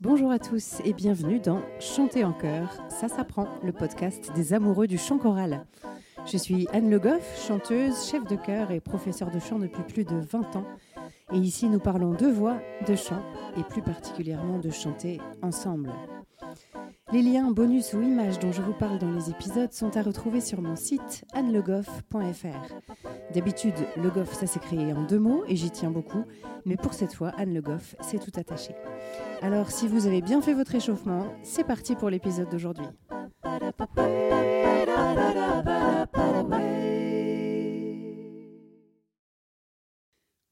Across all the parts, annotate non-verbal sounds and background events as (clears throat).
bonjour à tous et bienvenue dans Chanter en chœur, ça s'apprend, le podcast des amoureux du chant choral. Je suis Anne Le Goff, chanteuse, chef de chœur et professeure de chant depuis plus de 20 ans. Et ici, nous parlons de voix, de chant et plus particulièrement de chanter ensemble. Les liens, bonus ou images dont je vous parle dans les épisodes sont à retrouver sur mon site annelegoff.fr. D'habitude, Le Goff, ça s'est créé en deux mots et j'y tiens beaucoup, mais pour cette fois, Anne Le Goff, c'est tout attaché. Alors, si vous avez bien fait votre échauffement, c'est parti pour l'épisode d'aujourd'hui.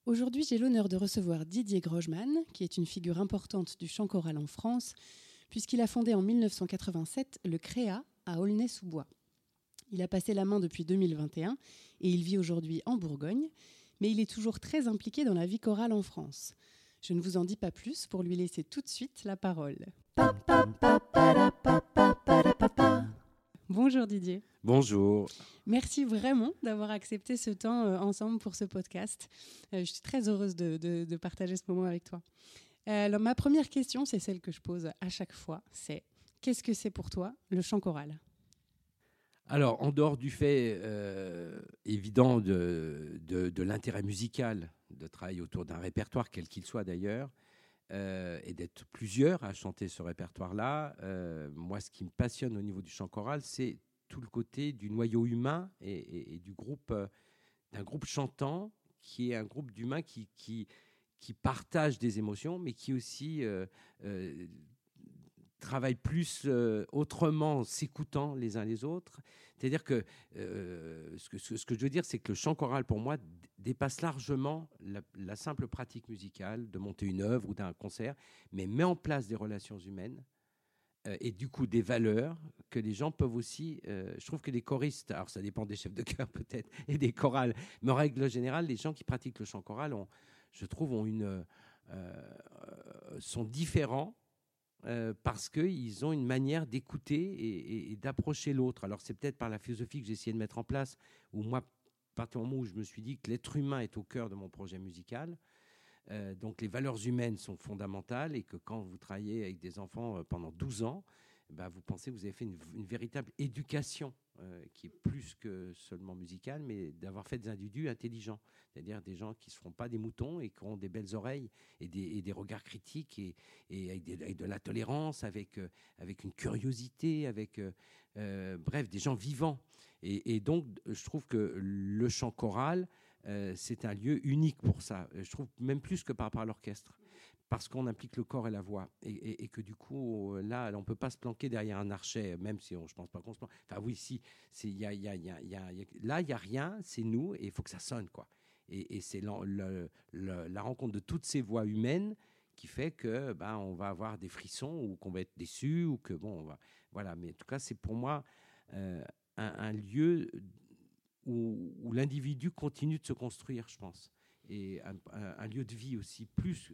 Aujourd'hui, j'ai l'honneur de recevoir Didier Grosjean, qui est une figure importante du chant choral en France, puisqu'il a fondé en 1987 le CREA à Aulnay-sous-Bois. Il a passé la main depuis 2021 et il vit aujourd'hui en Bourgogne, mais il est toujours très impliqué dans la vie chorale en France. Je ne vous en dis pas plus pour lui laisser tout de suite la parole. Bonjour Didier. Bonjour. Merci vraiment d'avoir accepté ce temps euh, ensemble pour ce podcast. Euh, je suis très heureuse de partager ce moment avec toi. Euh, alors, ma première question, c'est celle que je pose à chaque fois, c'est qu'est-ce que c'est pour toi le chant choral? Alors, en dehors du fait euh, évident de, de, l'intérêt musical, de travailler autour d'un répertoire, quel qu'il soit d'ailleurs, euh, et d'être plusieurs à chanter ce répertoire-là, moi, ce qui me passionne au niveau du chant choral, c'est tout le côté du noyau humain et, du groupe, d'un groupe chantant qui est un groupe d'humains qui, qui qui partagent des émotions, mais qui aussi euh, euh, travaillent plus euh, autrement, s'écoutant les uns les autres. C'est-à-dire que, ce que ce que je veux dire, c'est que le chant choral, pour moi, dépasse largement la, simple pratique musicale de monter une œuvre ou d'un concert, mais met en place des relations humaines et du coup des valeurs que les gens peuvent aussi. je trouve que les choristes, alors ça dépend des chefs de chœur (laughs) peut-être et des chorales, mais en règle générale, les gens qui pratiquent le chant choral ont, je trouve, ont une, euh, sont différents euh, parce qu'ils ont une manière d'écouter et, d'approcher l'autre. Alors c'est peut-être par la philosophie que j'ai essayé de mettre en place, où moi, à partir du moment où je me suis dit que l'être humain est au cœur de mon projet musical, euh, donc les valeurs humaines sont fondamentales et que quand vous travaillez avec des enfants pendant 12 ans, bah, vous pensez que vous avez fait une, véritable éducation euh, qui est plus que seulement musicale, mais d'avoir fait des individus intelligents, c'est-à-dire des gens qui ne seront pas des moutons et qui ont des belles oreilles et des, regards critiques et, avec, de la tolérance, avec, euh, avec une curiosité, avec euh, bref, des gens vivants. Et, donc, je trouve que le chant choral, c'est un lieu unique pour ça. Je trouve même plus que par rapport à l'orchestre parce qu'on implique le corps et la voix. Et, que du coup, euh, là, on ne peut pas se planquer derrière un archet, même si on, je ne pense pas qu'on se planque. Enfin, oui, si, y a, y a, y a, là, il n'y a rien, c'est nous, et il faut que ça sonne. quoi. Et, c'est la rencontre de toutes ces voix humaines qui fait que ben, on va avoir des frissons ou qu'on va être déçu ou que bon, va, voilà. Mais en tout cas, c'est pour moi euh, un, lieu où, l'individu continue de se construire, je pense, et un, lieu de vie aussi plus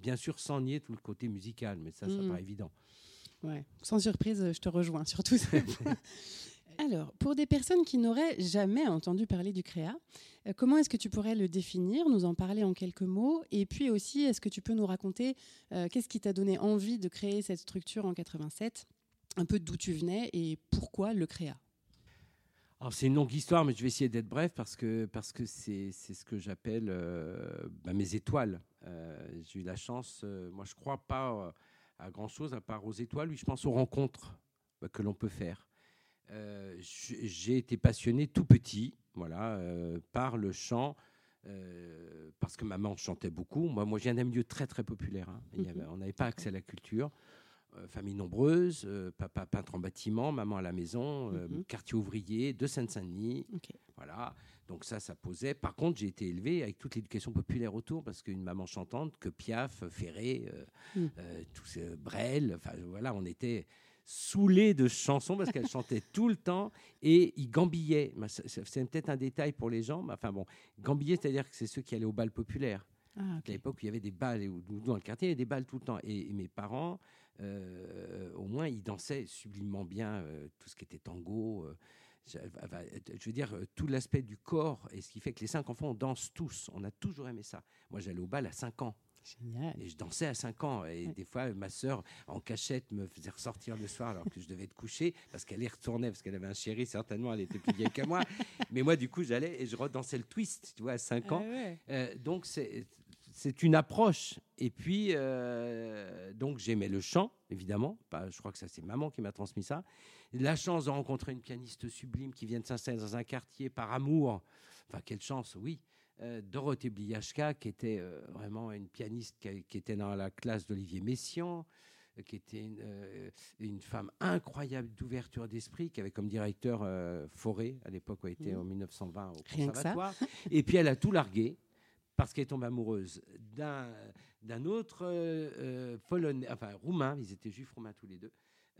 bien sûr sans nier tout le côté musical, mais ça, ça mm. pas évident. Ouais. Sans surprise, je te rejoins sur tout ça. (laughs) Alors, pour des personnes qui n'auraient jamais entendu parler du créa, euh, comment est-ce que tu pourrais le définir, nous en parler en quelques mots? Et puis aussi, est-ce que tu peux nous raconter euh, qu'est-ce qui t'a donné envie de créer cette structure en 87 Un peu d'où tu venais et pourquoi le créa? C'est une longue histoire, mais je vais essayer d'être bref parce que parce que c'est ce que j'appelle euh, bah, mes étoiles. Euh, j'ai eu la chance, euh, moi je crois pas à grand chose à part aux étoiles. Oui, je pense aux rencontres bah, que l'on peut faire. j'ai été passionné tout petit, voilà, par le chant. parce que maman chantait beaucoup. Moi, moi, je viens d'un milieu très très populaire. Hein. Mhm. on n'avait pas accès à la culture. Euh, famille nombreuse, euh, papa peintre en bâtiment, maman à la maison, euh, mhm. quartier ouvrier de Seine-Saint-Denis. Voilà. Donc ça, ça posait. Par contre, j'ai été élevé avec toute l'éducation populaire autour, parce qu'une maman chantante, que Piaf, Ferré, mm. tous Brel, enfin voilà, on était saoulés de chansons parce qu'elle chantait (laughs) tout le temps et ils gambillaient. C'est peut-être un détail pour les gens, mais enfin bon, gambillaient, c'est-à-dire que c'est ceux qui allaient au bal populaire. Ah, À l'époque, il y avait des balles, dans le quartier, il y avait des balles tout le temps. et mes parents, euh, au moins, il dansait sublimement bien euh, tout ce qui était tango. Euh, je veux dire, tout l'aspect du corps, et ce qui fait que les cinq enfants, on danse tous. On a toujours aimé ça. Moi, j'allais au bal à 5 ans. Génial. Et je dansais à 5 ans. Et des fois, ma sœur, en cachette, me faisait ressortir le soir alors que je devais être couché parce qu'elle y retournait, parce qu'elle avait un chéri, certainement, elle était plus vieille que moi. Mais moi, du coup, j'allais et je redansais le twist, tu vois, à 5 ans. Ah Euh, donc, c'est. C'est une approche. Et puis, euh, donc, j'aimais le chant, évidemment. Je crois que ça, c'est maman qui m'a transmis ça. La chance de rencontrer une pianiste sublime qui vient de s'installer dans un quartier par amour. Enfin, quelle chance, oui. Euh, Dorothée Bliachka, qui était euh, vraiment une pianiste qui, qui était dans la classe d'Olivier Messiaen, euh, qui était une, une femme incroyable d'ouverture d'esprit, qui avait comme directeur Forêt, à l'époque où elle était Mhm. en 1920 au Rien que ça. conservatoire. Et puis elle a tout largué parce qu'elle est tombée amoureuse d'un d'un autre euh, euh, polonais, enfin roumain, ils étaient juifs roumains tous les deux,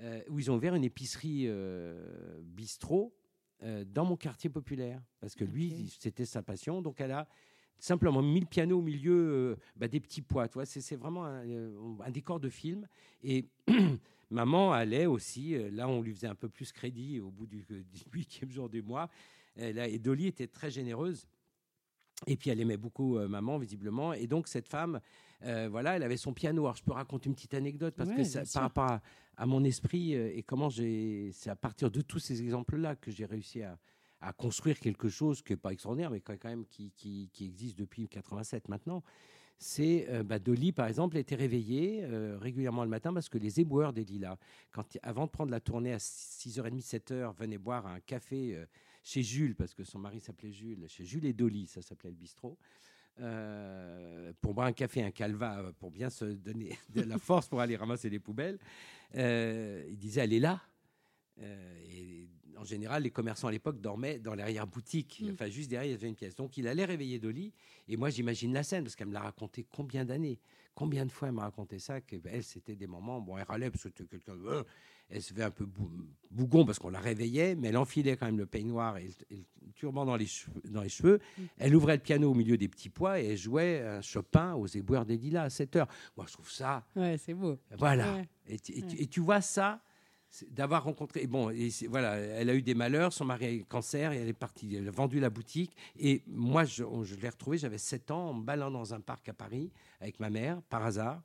euh, où ils ont ouvert une épicerie euh, bistrot euh, dans mon quartier populaire, parce que lui, c'était sa passion. Donc elle a simplement mis le piano au milieu bah, des petits pois. Tu c'est c'est vraiment un, un décor de film. Et (clears throat) maman allait aussi, là on lui faisait un peu plus crédit au bout du, (laughs) du huitième jour du mois. Et Dolly était très généreuse. Et puis elle aimait beaucoup euh, maman, visiblement. Et donc cette femme, euh, voilà, elle avait son piano. Alors je peux raconter une petite anecdote parce Ouais, que ça- par rapport à, à mon esprit euh, et comment j'ai, c'est à partir de tous ces exemples-là que j'ai réussi à, à construire quelque chose qui n'est pas extraordinaire, mais quand même qui, qui, qui existe depuis 87 maintenant. C'est euh, bah, Dolly, par exemple, était réveillée euh, régulièrement le matin parce que les éboueurs des Lilas, quand, avant de prendre la tournée à 6h30, 7h, venaient boire un café euh, chez Jules, parce que son mari s'appelait Jules, chez Jules et Dolly, ça s'appelait le bistrot, euh, pour boire un café, un calva, euh, pour bien se donner de la force pour aller ramasser les poubelles. Euh, il disait, elle est là. Euh, et en général, les commerçants à l'époque dormaient dans l'arrière-boutique, Mm. enfin juste derrière, il y avait une pièce. Donc il allait réveiller Dolly, et moi j'imagine la scène, parce qu'elle me l'a raconté combien d'années, combien de fois elle m'a raconté ça, que ben, c'était des moments, bon elle râlait parce que c'était quelqu'un, euh, elle se fait un peu bou- bougon parce qu'on la réveillait, mais elle enfilait quand même le peignoir et le, et le turban dans les cheveux. Dans les cheveux. Mm. Elle ouvrait le piano au milieu des petits pois et elle jouait un Chopin aux éboueurs des Lilas à 7 heures. Moi je trouve ça, Ouais, c'est beau. voilà. Ouais. Et, tu- et tu- Ouais. et tu vois ça, d'avoir rencontré. et Bon, et voilà, elle a eu des malheurs, son mari a eu cancer, et elle est partie, elle a vendu la boutique. Et moi, je, je l'ai retrouvée, j'avais 7 ans, en me baladant dans un parc à Paris avec ma mère, par hasard.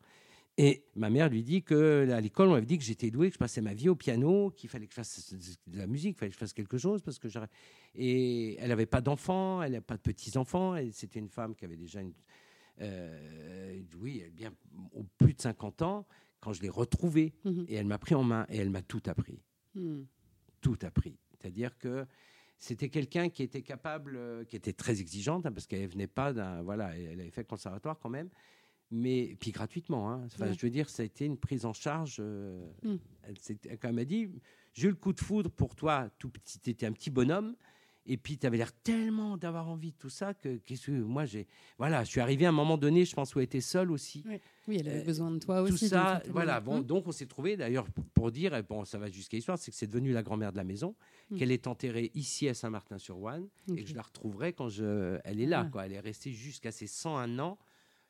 Et ma mère lui dit que à l'école, on m'avait dit que j'étais doué, que je passais ma vie au piano, qu'il fallait que je fasse de la musique, qu'il fallait que je fasse quelque chose parce que Et elle n'avait pas d'enfants, elle n'avait pas de petits-enfants. et C'était une femme qui avait déjà une. euh, oui, bien au plus de 50 ans quand je l'ai retrouvée. Mhm. Et elle m'a pris en main et elle m'a tout appris. Hmm. Tout appris. C'est-à-dire que c'était quelqu'un qui était capable, euh, qui était très exigeante, hein, parce qu'elle venait pas d'un. Voilà, elle avait fait le conservatoire quand même, mais puis gratuitement. hein. Enfin, Ouais. Je veux dire, ça a été une prise en charge. euh, Mm. elle, quand m'a dit J'ai eu le coup de foudre pour toi, tout petit, tu étais un petit bonhomme. Et puis, tu avais l'air tellement d'avoir envie de tout ça que, qu'est-ce que moi, j'ai. Voilà, je suis arrivé à un moment donné, je pense, où elle était seule aussi. Oui, elle avait Euh, besoin de toi Tout aussi. d'une ça, voilà. Bon, Hmm. donc on s'est trouvé d'ailleurs pour, dire, bon, ça va jusqu'à l'histoire, c'est que c'est devenu la grand-mère de la maison, Mm. qu'elle est enterrée ici à Saint-Martin-sur-Ouane, et que je la retrouverai quand je, elle est là. Ah. Quoi. Elle est restée jusqu'à ses 101 ans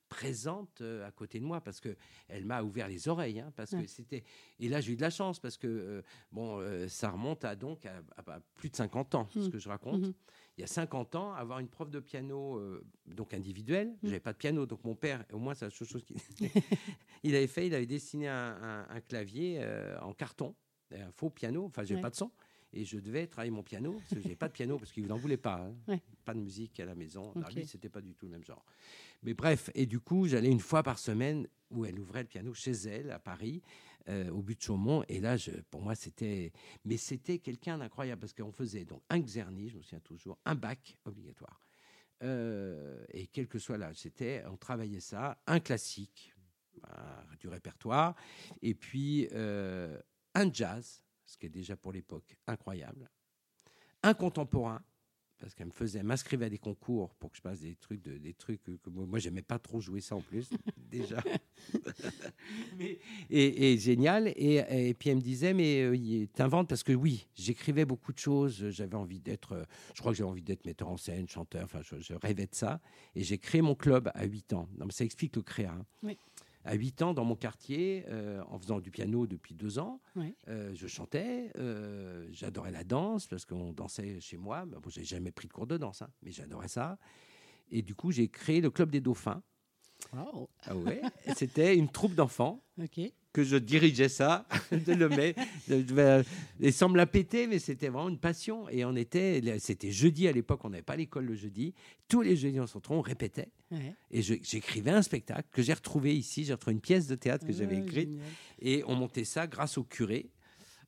présente euh, à côté de moi parce que elle m'a ouvert les oreilles hein, parce Ouais. que c'était et là j'ai eu de la chance parce que euh, bon euh, ça remonte à donc à, à- à plus de 50 ans ce Mm. que je raconte Mhm. il y a 50 ans, avoir une prof de piano euh, donc individuelle, Mm. j'avais pas de piano, donc mon père, au moins c'est la seule chose qu'il (laughs) (laughs) il avait fait, il avait dessiné un, un- un clavier en carton, un faux piano, enfin j'avais Ouais. pas de son, et je devais travailler mon piano, parce que j'avais pas de piano, parce qu'il n'en voulait pas, hein. Ouais. pas de musique à la maison, Alors Ok. lui c'était pas du tout le même genre. Mais bref, et du coup j'allais une fois par semaine où elle ouvrait le piano chez elle à Paris, euh, au but de Chaumont. Et là, je, pour moi, c'était. Mais c'était quelqu'un d'incroyable parce qu'on faisait donc un Xerny, je me souviens toujours, un bac obligatoire. Euh, et quel que soit l'âge, c'était, on travaillait ça, un classique, bah, du répertoire, et puis euh, un jazz, ce qui est déjà pour l'époque incroyable, un contemporain, parce qu'elle me faisait, m'inscrivait à des concours pour que je passe des trucs, de, des trucs que, moi, moi, j'aimais pas trop jouer ça en plus, (laughs) déjà. (laughs) Mais- et, et génial. Et, et puis elle me disait, mais euh, t'inventes parce que oui, j'écrivais beaucoup de choses. J'avais envie d'être, euh, je crois que j'avais envie d'être metteur en scène, chanteur. Enfin, je, je rêvais de ça. Et j'ai créé mon club à 8 ans. Non, mais ça explique le créa. hein. Oui. À 8 ans, dans mon quartier, euh, en faisant du piano depuis deux ans, euh, je chantais, euh, j'adorais la danse parce qu'on dansait chez moi. Ben, bon, j'ai jamais pris de cours de danse, hein, mais j'adorais ça. Et du coup, j'ai créé le club des dauphins Ah ouais C'était une troupe d'enfants. (laughs) Ok. Que je dirigeais ça, (laughs) de le mettre, et sans me la péter, mais c'était vraiment une passion. Et on était, c'était jeudi à l'époque, on n'avait pas l'école le jeudi. Tous les jeudis, on s'entrait, on répétait. Et j'écrivais un spectacle que j'ai retrouvé ici. J'ai retrouvé une pièce de théâtre que j'avais ah, écrite. Et on montait ça grâce au curé,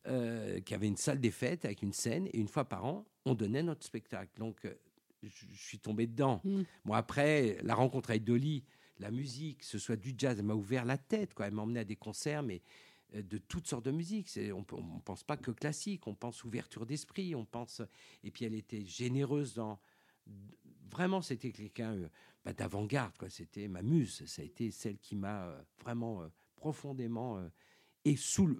euh, qui avait une salle des fêtes avec une scène. Et une fois par an, on donnait notre spectacle. Donc, euh, je, suis tombé dedans. Moi, hmm. après, la rencontre avec Dolly, la musique, ce soit du jazz, elle m'a ouvert la tête. Quoi. Elle m'a emmené à des concerts, mais euh, de toutes sortes de musique. On ne pense pas que classique, on pense ouverture d'esprit, on pense. Et puis elle était généreuse dans. Vraiment, c'était quelqu'un bah, d'avant-garde. C'était ma muse. Ça a été celle qui m'a vraiment profondément et sous,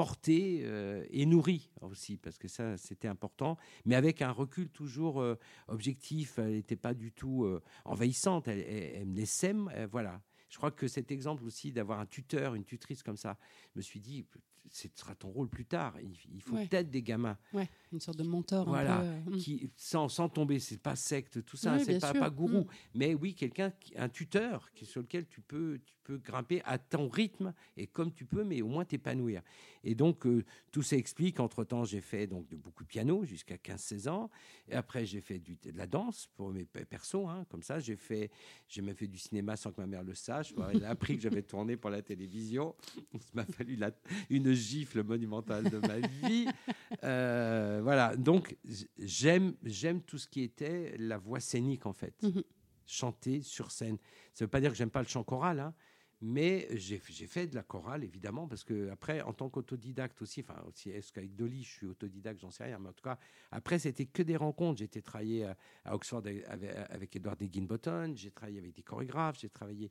porté euh, et nourri aussi, parce que ça, c'était important, mais avec un recul toujours euh, objectif. Elle n'était pas du tout euh, envahissante, elle, elle, me laissait, voilà. Je crois que cet exemple aussi d'avoir un tuteur, une tutrice comme ça, je me suis dit, ce sera ton rôle plus tard. Il, faut peut-être des gamins. Ouais, une sorte de mentor. Voilà, hmm. qui, sans, sans tomber, c'est pas secte, tout ça, c'est pas, pas gourou. Hmm. Mais oui, quelqu'un, un tuteur qui, sur lequel tu peux, tu peux grimper à ton rythme et comme tu peux, mais au moins t'épanouir. Et donc, euh, tout ça explique. Entre-temps, j'ai fait donc de, beaucoup de piano jusqu'à 15-16 ans. Et après, j'ai fait du, de la danse pour mes persos, hein, comme ça. J'ai fait, j'ai même fait du cinéma sans que ma mère le sache. Elle a appris que j'avais tourné pour la télévision. (laughs) Il m'a fallu la, une gifle monumentale de ma vie. (laughs) Euh, voilà. Donc, j'aime, j'aime tout ce qui était la voix scénique, en fait. Mhm. Chanter sur scène. Ça ne veut pas dire que j'aime pas le chant choral, hein, mais j'ai fait de la chorale, évidemment, parce que après, en tant qu'autodidacte aussi, enfin, aussi, est-ce qu'avec Dolly, je suis autodidacte, j'en sais rien, mais en tout cas, après, c'était que des rencontres. J'ai été travailler à, Oxford avec, Edward Higginbottom, j'ai travaillé avec des chorégraphes, j'ai travaillé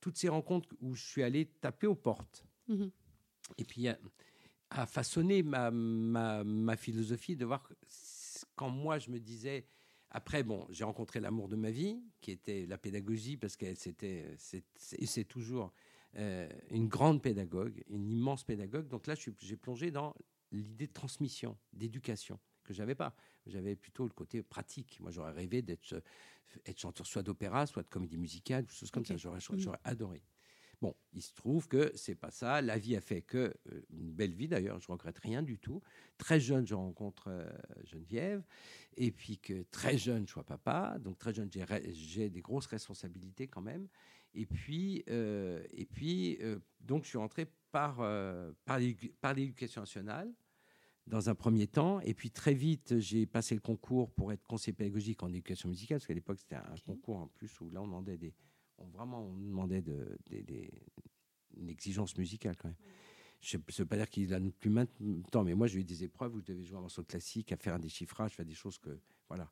toutes ces rencontres où je suis allé taper aux portes. Mhm. Et puis, à, façonner ma, ma, ma, philosophie de voir quand moi, je me disais après, bon, j'ai rencontré l'amour de ma vie, qui était la pédagogie, parce que c'était, c'est toujours euh, une grande pédagogue, une immense pédagogue. Donc là, j'ai plongé dans l'idée de transmission, d'éducation, que j'avais pas. J'avais plutôt le côté pratique. Moi, j'aurais rêvé d'être être chanteur soit d'opéra, soit de comédie musicale, ou choses comme ça. J'aurais mmh. adoré. Bon, il se trouve que c'est pas ça. La vie a fait que euh, une belle vie d'ailleurs. Je regrette rien du tout. Très jeune, je rencontre euh, Geneviève, et puis que très jeune, je sois papa. Donc très jeune, j'ai des grosses responsabilités quand même. Et puis, euh, et puis, donc je suis rentré par par l'éducation nationale dans un premier temps. Et puis très vite, j'ai passé le concours pour être conseiller pédagogique en éducation musicale, parce qu'à l'époque, c'était un concours en plus où là, on demandait des, vraiment, on demandait de, une exigence musicale quand même. Je ne veux pas dire qu'il a plus maintenant, mais moi j'ai eu des épreuves où je devais jouer un morceau classique, à faire un déchiffrage, faire des choses que. Voilà.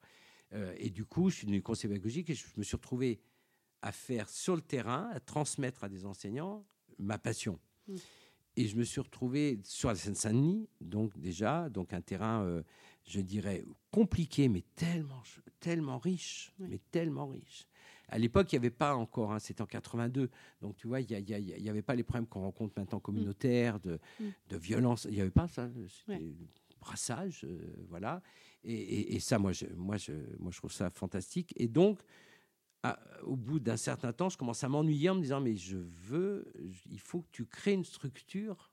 Euh, et du coup, je suis devenu conseiller pédagogique et je me suis retrouvé à faire sur le terrain, à transmettre à des enseignants ma passion. Mm. Et je me suis retrouvé sur la Seine-Saint-Denis, donc déjà, donc un terrain, euh, je dirais, compliqué, mais tellement, tellement riche, mais tellement riche. À l'époque, il n'y avait pas encore, hein, c'était en 82, donc tu vois, il n'y avait pas les problèmes qu'on rencontre maintenant communautaires, de, mm. de violence, il n'y avait pas ça, c'était brassage, euh, voilà. Et, ça, moi je, moi, je, moi, je trouve ça fantastique. Et donc, au bout d'un certain temps, je commence à m'ennuyer en me disant, mais je veux, il faut que tu crées une structure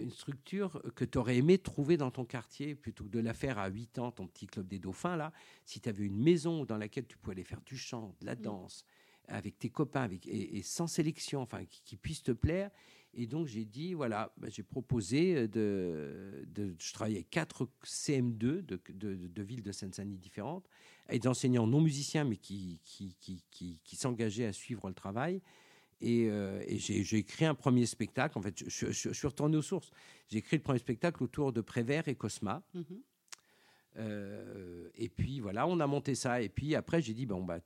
une structure que tu aurais aimé trouver dans ton quartier plutôt que de la faire à 8 ans, ton petit club des dauphins, là. Si tu avais une maison dans laquelle tu pouvais aller faire du chant, de la mm. danse, avec tes copains, avec, et, sans sélection, enfin, qui, puisse te plaire. Et donc, j'ai dit, voilà, bah, j'ai proposé euh, de, de, Je travaillais avec quatre CM2 de, de, de villes de Seine-Saint-Denis différentes, avec des enseignants non musiciens, mais qui, qui, qui, qui, qui s'engageaient à suivre le travail. Euh, et, j'ai écrit un premier spectacle. En fait, je, suis retourné aux sources. J'ai écrit le premier spectacle autour de Prévert et Cosma. Mhm. Euh, et puis voilà, on a monté ça. Et puis après, j'ai dit bon, bah,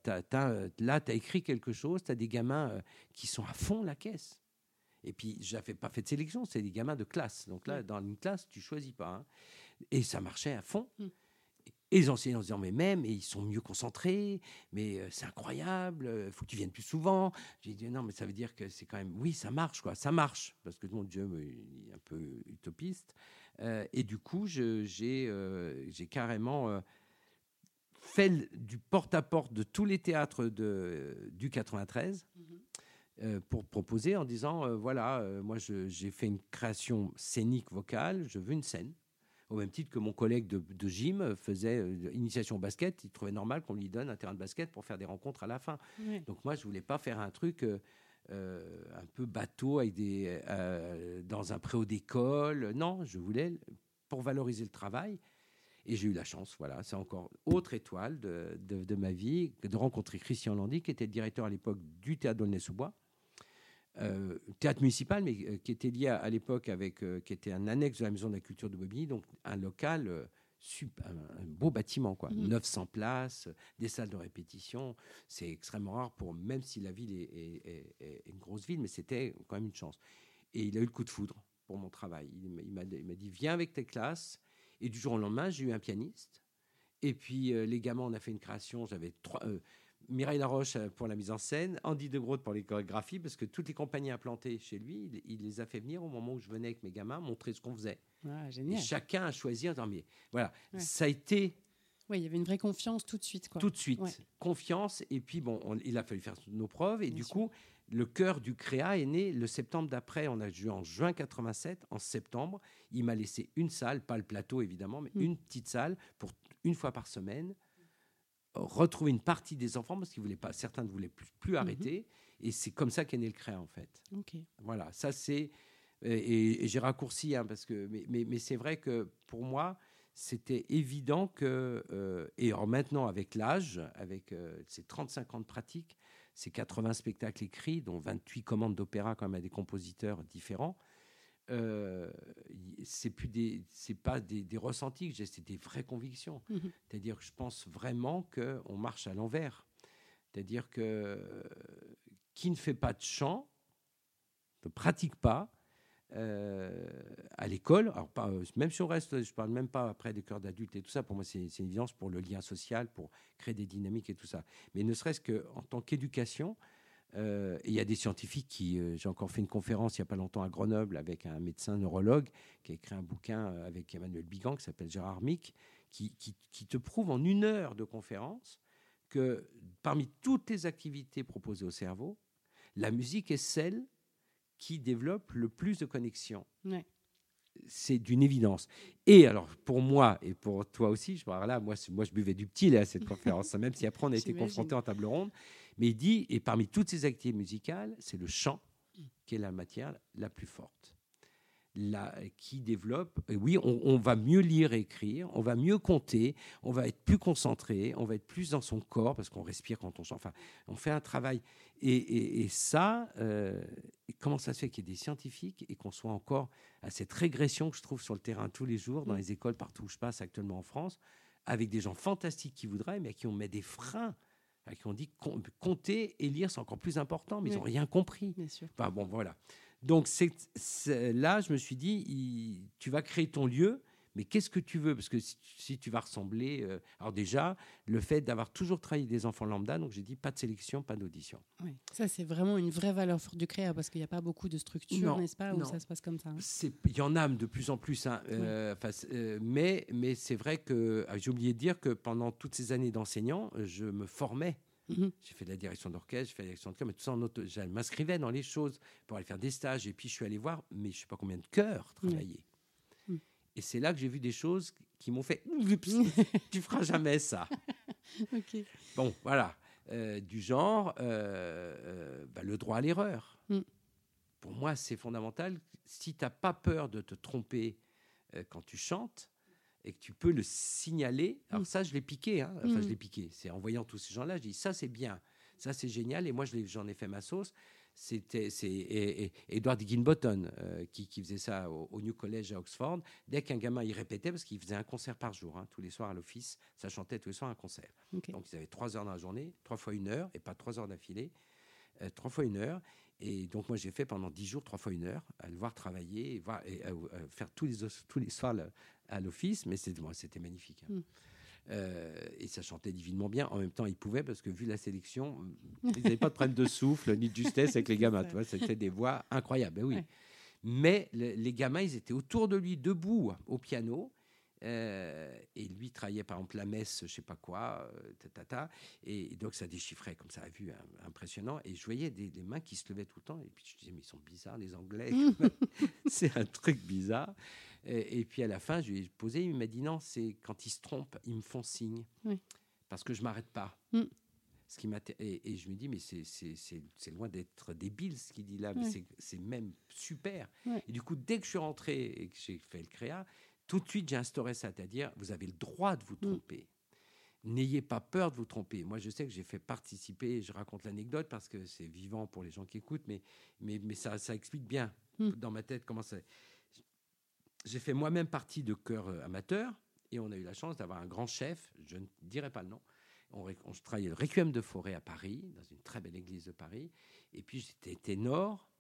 là, tu as écrit quelque chose, tu as des gamins euh, qui sont à fond la caisse. Et puis, j'avais pas fait de sélection, c'est des gamins de classe. Donc là, dans une classe, tu choisis pas. Hein. Et ça marchait à fond. Mm. Et les enseignants se disant, mais même, et ils sont mieux concentrés, mais euh, c'est incroyable, il euh, faut que tu viennes plus souvent. J'ai dit, non, mais ça veut dire que c'est quand même, oui, ça marche, quoi, ça marche, parce que mon Dieu il est un peu utopiste. Euh, et du coup, j'ai carrément fait du porte-à-porte de tous les théâtres de, du 93 euh, pour proposer en disant voilà, moi j'ai fait une création scénique vocale, je veux une scène. Au même titre que mon collègue de, de gym faisait initiation au basket, il trouvait normal qu'on lui donne un terrain de basket pour faire des rencontres à la fin. Donc moi, je voulais pas faire un truc un peu bateau avec des, dans un préau d'école. Non, je voulais, pour valoriser le travail, et j'ai eu la chance, voilà, c'est encore autre étoile de, de, ma vie, de rencontrer Christian Landy, qui était directeur à l'époque du théâtre d'Aulnay-sous-Bois. Euh, théâtre municipal, mais euh, qui était lié à, l'époque avec, euh, qui était un annexe de la Maison de la Culture de Bobigny, donc un local, un, beau bâtiment, quoi, 900 mmh. places, des salles de répétition. C'est extrêmement rare pour, même si la ville est, est, une grosse ville, mais c'était quand même une chance. Et il a eu le coup de foudre pour mon travail. Il m'a dit, viens avec tes classes. Et du jour au lendemain, j'ai eu un pianiste. Et puis, les gamins, on a fait une création. J'avais trois, Mireille Laroche euh, pour la mise en scène, Andy de Groot pour les chorégraphies, parce que toutes les compagnies implantées chez lui, il, les a fait venir au moment où je venais avec mes gamins montrer ce qu'on faisait. Ah, et chacun a choisi. Mais voilà, ça a été. Oui, il y avait une vraie confiance tout de suite. Quoi. Tout de suite, confiance. Et puis bon, il a fallu faire nos preuves. Et du coup, le cœur du créa est né le septembre d'après. On a joué en juin 87. En septembre, il m'a laissé une salle, pas le plateau évidemment, mais mm. une petite salle pour une fois par semaine retrouver une partie des enfants parce qu'ils voulaient pas, certains ne voulaient plus, plus mhm. arrêter. Et c'est comme ça qu'est né le créa en fait. Voilà, ça c'est et, j'ai raccourci hein, parce que mais, mais, mais c'est vrai que pour moi c'était évident que euh, et en maintenant avec l'âge, avec euh, ces 35 ans de pratique, ces 80 spectacles écrits, dont 28 commandes d'opéra quand même à des compositeurs différents, euh, c'est plus des, c'est pas des, ressentis que j'ai, c'est des vraies convictions. Mhm. C'est-à-dire que je pense vraiment que on marche à l'envers. C'est-à-dire que qui ne fait pas de chant ne pratique pas euh, à l'école. Alors pas, même si on reste, je parle même pas après des cœurs d'adultes et tout ça. Pour moi, c'est, c'est une évidence pour le lien social, pour créer des dynamiques et tout ça. Mais ne serait-ce qu'en tant qu'éducation, euh, il y a des scientifiques qui. Euh, j'ai encore fait une conférence il n'y a pas longtemps à Grenoble avec un médecin neurologue qui a écrit un bouquin euh, avec Emmanuel Bigan qui s'appelle Gérard Mick, qui, qui, te prouve en une heure de conférence que parmi toutes les activités proposées au cerveau, la musique est celle qui développe le plus de connexions. C'est d'une évidence. Et alors, pour moi et pour toi aussi, je, là, moi, moi, je buvais du petit là, à cette (laughs) conférence, même si après on a été confronté en table ronde. Mais il dit, et parmi toutes ces activités musicales, c'est le chant qui est la matière la plus forte. La, qui développe, et oui, on, va mieux lire et écrire, on va mieux compter, on va être plus concentré, on va être plus dans son corps parce qu'on respire quand on chante. Enfin, on fait un travail. Et, ça, euh, comment ça se fait qu'il y ait des scientifiques et qu'on soit encore à cette régression que je trouve sur le terrain tous les jours, dans les écoles partout où je passe actuellement en France, avec des gens fantastiques qui voudraient, mais à qui on met des freins qui ont dit compter et lire, c'est encore plus important, mais ils n'ont rien compris. Bien sûr. Enfin, bon, voilà. Donc c'est, là, je me suis dit, tu vas créer ton lieu, mais qu'est-ce que tu veux? Parce que si, tu vas ressembler. Euh, alors, déjà, le fait d'avoir toujours travaillé des enfants lambda, donc j'ai dit pas de sélection, pas d'audition. Oui, ça, c'est vraiment une vraie valeur forte du créa, parce qu'il n'y a pas beaucoup de structures, n'est-ce pas, où ça se passe comme ça. Hein? Il y en a de plus en plus, hein, euh, euh, mais, mais c'est vrai que ah, j'ai oublié de dire que pendant toutes ces années d'enseignant, je me formais Mhm. J'ai fait de la direction d'orchestre, j'ai fait de la direction de chœur, mais tout ça en auto. Je m'inscrivais dans les choses pour aller faire des stages. Et puis, je suis allé voir, mais je ne sais pas combien de chœurs travailler. Et c'est là que j'ai vu des choses qui m'ont fait (laughs) Tu feras jamais ça. Bon, voilà. Euh, du genre, euh, euh, bah, le droit à l'erreur. Mm. Pour moi, c'est fondamental. Si tu n'as pas peur de te tromper quand tu chantes, et que tu peux le signaler. Alors mm. ça, je l'ai piqué. Hein. Enfin, je mm. l'ai piqué. C'est en voyant tous ces gens-là, je dis ça, c'est bien, ça, c'est génial. Et moi, j'en ai fait ma sauce. C'était c'est Edward Higginbottom euh, qui, qui, faisait ça au, New College à Oxford. Dès qu'un gamin il répétait, parce qu'il faisait un concert par jour, hein, tous les soirs à l'office, ça chantait tous les soirs un concert. Donc ils avaient trois heures dans la journée, trois fois une heure, et pas trois heures d'affilée, euh, trois fois une heure. Et donc moi j'ai fait pendant dix jours, trois fois une heure, à le voir travailler, et, voir, et faire tous les, tous les soirs à l'office, mais c'était magnifique. Hein. Hmm. Euh, et ça chantait divinement bien. En même temps, ils pouvaient, parce que vu la sélection, ils n'avaient pas de problème de souffle ni de justesse avec les gamins. C'était des voix incroyables. Ben oui. Mais les gamins, ils étaient autour de lui, debout au piano. Euh, et lui travaillait par exemple la messe, je sais pas quoi, euh, et, donc ça déchiffrait comme ça, à vue impressionnant. Et je voyais des, mains qui se levaient tout le temps. Et puis je disais, mais ils sont bizarres, les Anglais. (laughs) c'est un truc bizarre. Et, puis à la fin, je lui ai posé, il m'a dit non, c'est quand ils se trompent, ils me font signe. Parce que je m'arrête pas. Mm. Ce qui et, et, je me dis, mais c'est loin d'être débile ce qu'il dit là, c'est même super. Et du coup, dès que je suis rentré et que j'ai fait le créa, tout de suite j'ai instauré ça, c'est-à-dire, vous avez le droit de vous mm. tromper. N'ayez pas peur de vous tromper. Moi, je sais que j'ai fait participer, je raconte l'anecdote parce que c'est vivant pour les gens qui écoutent, mais, mais, mais ça, ça explique bien mm. dans ma tête comment ça. J'ai fait moi-même partie de chœur euh, amateur et on a eu la chance d'avoir un grand chef, je ne dirai pas le nom, on, travaillait le Requiem de Forêt à Paris, dans une très belle église de Paris. Et puis j'étais ténor.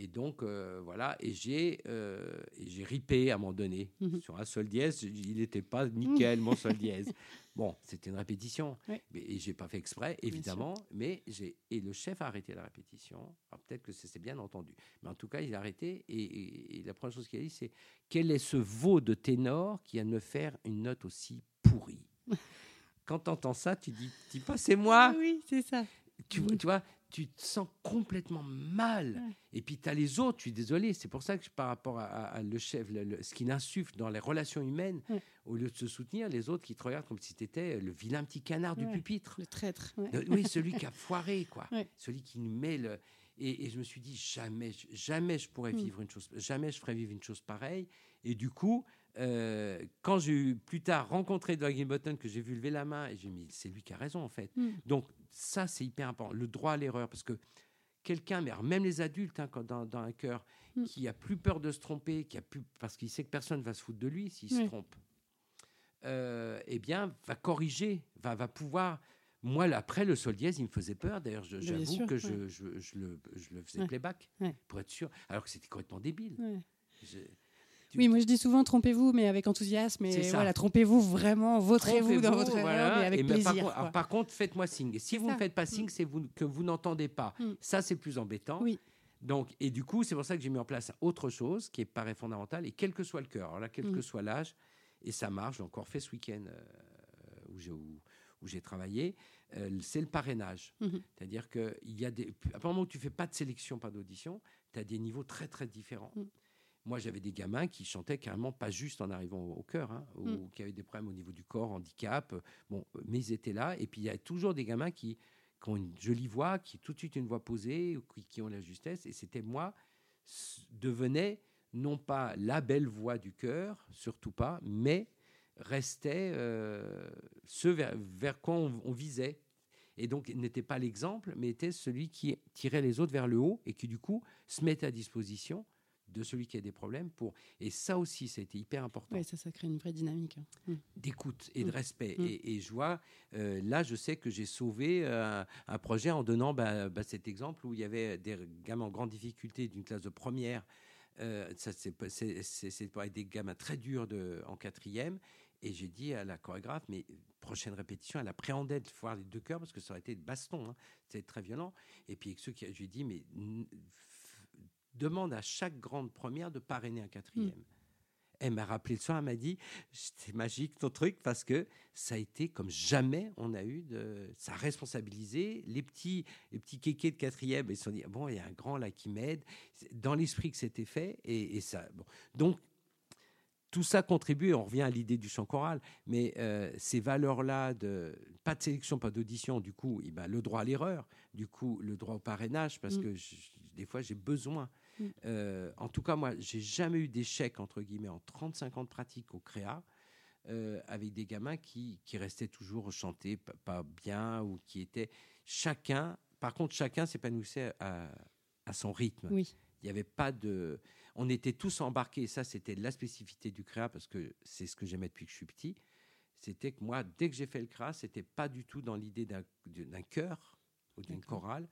Et donc, euh, voilà, et j'ai euh, j'ai ripé à un moment donné mhm. sur un sol dièse. Il n'était pas nickel, mon sol dièse. (laughs) Bon, c'était une répétition. Mais, et j'ai pas fait exprès, évidemment. Mais j'ai et le chef a arrêté la répétition. Peut-être que c'est bien entendu. Mais en tout cas, il a arrêté. Et, et la première chose qu'il a dit, c'est quel est ce veau de ténor qui vient de me faire une note aussi pourrie? (laughs) Quand tu entends ça, tu dis, dis pas c'est moi. Oui, c'est ça. Tu, tu, vois, tu te sens complètement mal. Et puis tu as les autres, je suis désolé. C'est pour ça que par rapport à, le chef, ce qui insuffle dans les relations humaines, au lieu de se soutenir, les autres qui te regardent comme si tu étais le vilain petit canard du pupitre. Le traître. oui, celui qui a foiré, quoi. Celui qui nous met le. Et, je me suis dit, jamais, jamais je pourrais mm. vivre une chose, jamais je ferais vivre une chose pareille. Et du coup, euh, quand j'ai eu plus tard rencontré Doug Button, que j'ai vu lever la main, et j'ai dit, c'est lui qui a raison en fait. Mm. Donc ça, c'est hyper important, le droit à l'erreur, parce que quelqu'un, même les adultes, hein, dans, dans, un cœur, mm. qui a plus peur de se tromper, qui a plus, parce qu'il sait que personne va se foutre de lui s'il se trompe, euh, eh bien, va corriger, va, va pouvoir. Moi, après le sol dièse, il me faisait peur. D'ailleurs, j'avoue que je, je, je, le, je, le, faisais playback pour être sûr, alors que c'était complètement débile. Oui, moi je dis souvent trompez-vous, mais avec enthousiasme. Et voilà, trompez-vous vraiment, vautrez-vous dans votre erreur, mais avec plaisir. Par, contre, faites-moi signe. si vous ne faites pas signe, mm. c'est vous, que vous n'entendez pas. Mm. Ça, c'est plus embêtant. Oui. Donc, et du coup, c'est pour ça que j'ai mis en place autre chose qui paraît fondamental, et quel que soit le cœur, alors là, quel que mm. soit l'âge, et ça marche, j'ai encore fait ce week-end euh, où j'ai où, j'ai travaillé, euh, c'est le parrainage. Mm-hmm. C'est-à-dire qu'il y a des. À partir du moment où tu fais pas de sélection, pas d'audition, tu as des niveaux très, très différents. Moi, j'avais des gamins qui chantaient carrément pas juste en arrivant au, cœur, hein, ou mm. qui avaient des problèmes au niveau du corps, handicap. Bon, mais ils étaient là. Et puis, il y a toujours des gamins qui, ont une jolie voix, qui tout de suite une voix posée, qui, qui ont la justesse. Et c'était moi, devenait non pas la belle voix du cœur, surtout pas, mais restait euh, ce vers, quoi on, visait. Et donc, n'était pas l'exemple, mais était celui qui tirait les autres vers le haut et qui, du coup, se mettait à disposition de celui qui a des problèmes pour et ça aussi ça a été hyper important oui ça ça crée une vraie dynamique hein. mm. d'écoute et de mm. respect mm. et, et, je vois euh, là je sais que j'ai sauvé euh, un projet en donnant bah, bah, cet exemple où il y avait des gamins en grande difficulté d'une classe de première euh, ça c'est des gamins très durs de, en quatrième et j'ai dit à la chorégraphe mais prochaine répétition elle appréhendait de voir les deux cœurs parce que ça aurait été de baston hein. c'était très violent et puis ceux qui j'ai dit mais demande à chaque grande première de parrainer un quatrième. Hmm. Elle m'a rappelé le soir, elle m'a dit c'est magique ton truc parce que ça a été comme jamais on a eu de. Ça a responsabilisé les petits, les petits kékés de quatrième. Ils se sont dit bon, il y a un grand là qui m'aide. Dans l'esprit que c'était fait et, ça. Bon. Donc tout ça contribue, on revient à l'idée du chant choral, mais euh, ces valeurs-là, de pas de sélection, pas d'audition, du coup, eh ben, le droit à l'erreur, du coup, le droit au parrainage, parce hmm. que des fois, j'ai besoin. Euh, en tout cas, moi, j'ai jamais eu d'échec, entre guillemets, en 35 ans de pratique au créa, euh, avec des gamins qui, qui restaient toujours chantés pas, bien ou qui étaient chacun. Par contre, chacun s'épanouissait à, à son rythme. Oui. Il n'y avait pas de. On était tous embarqués. ça, c'était la spécificité du créa parce que c'est ce que j'aimais depuis que je suis petit. C'était que moi, dès que j'ai fait le créa, c'était pas du tout dans l'idée d'un chœur ou d'une chorale,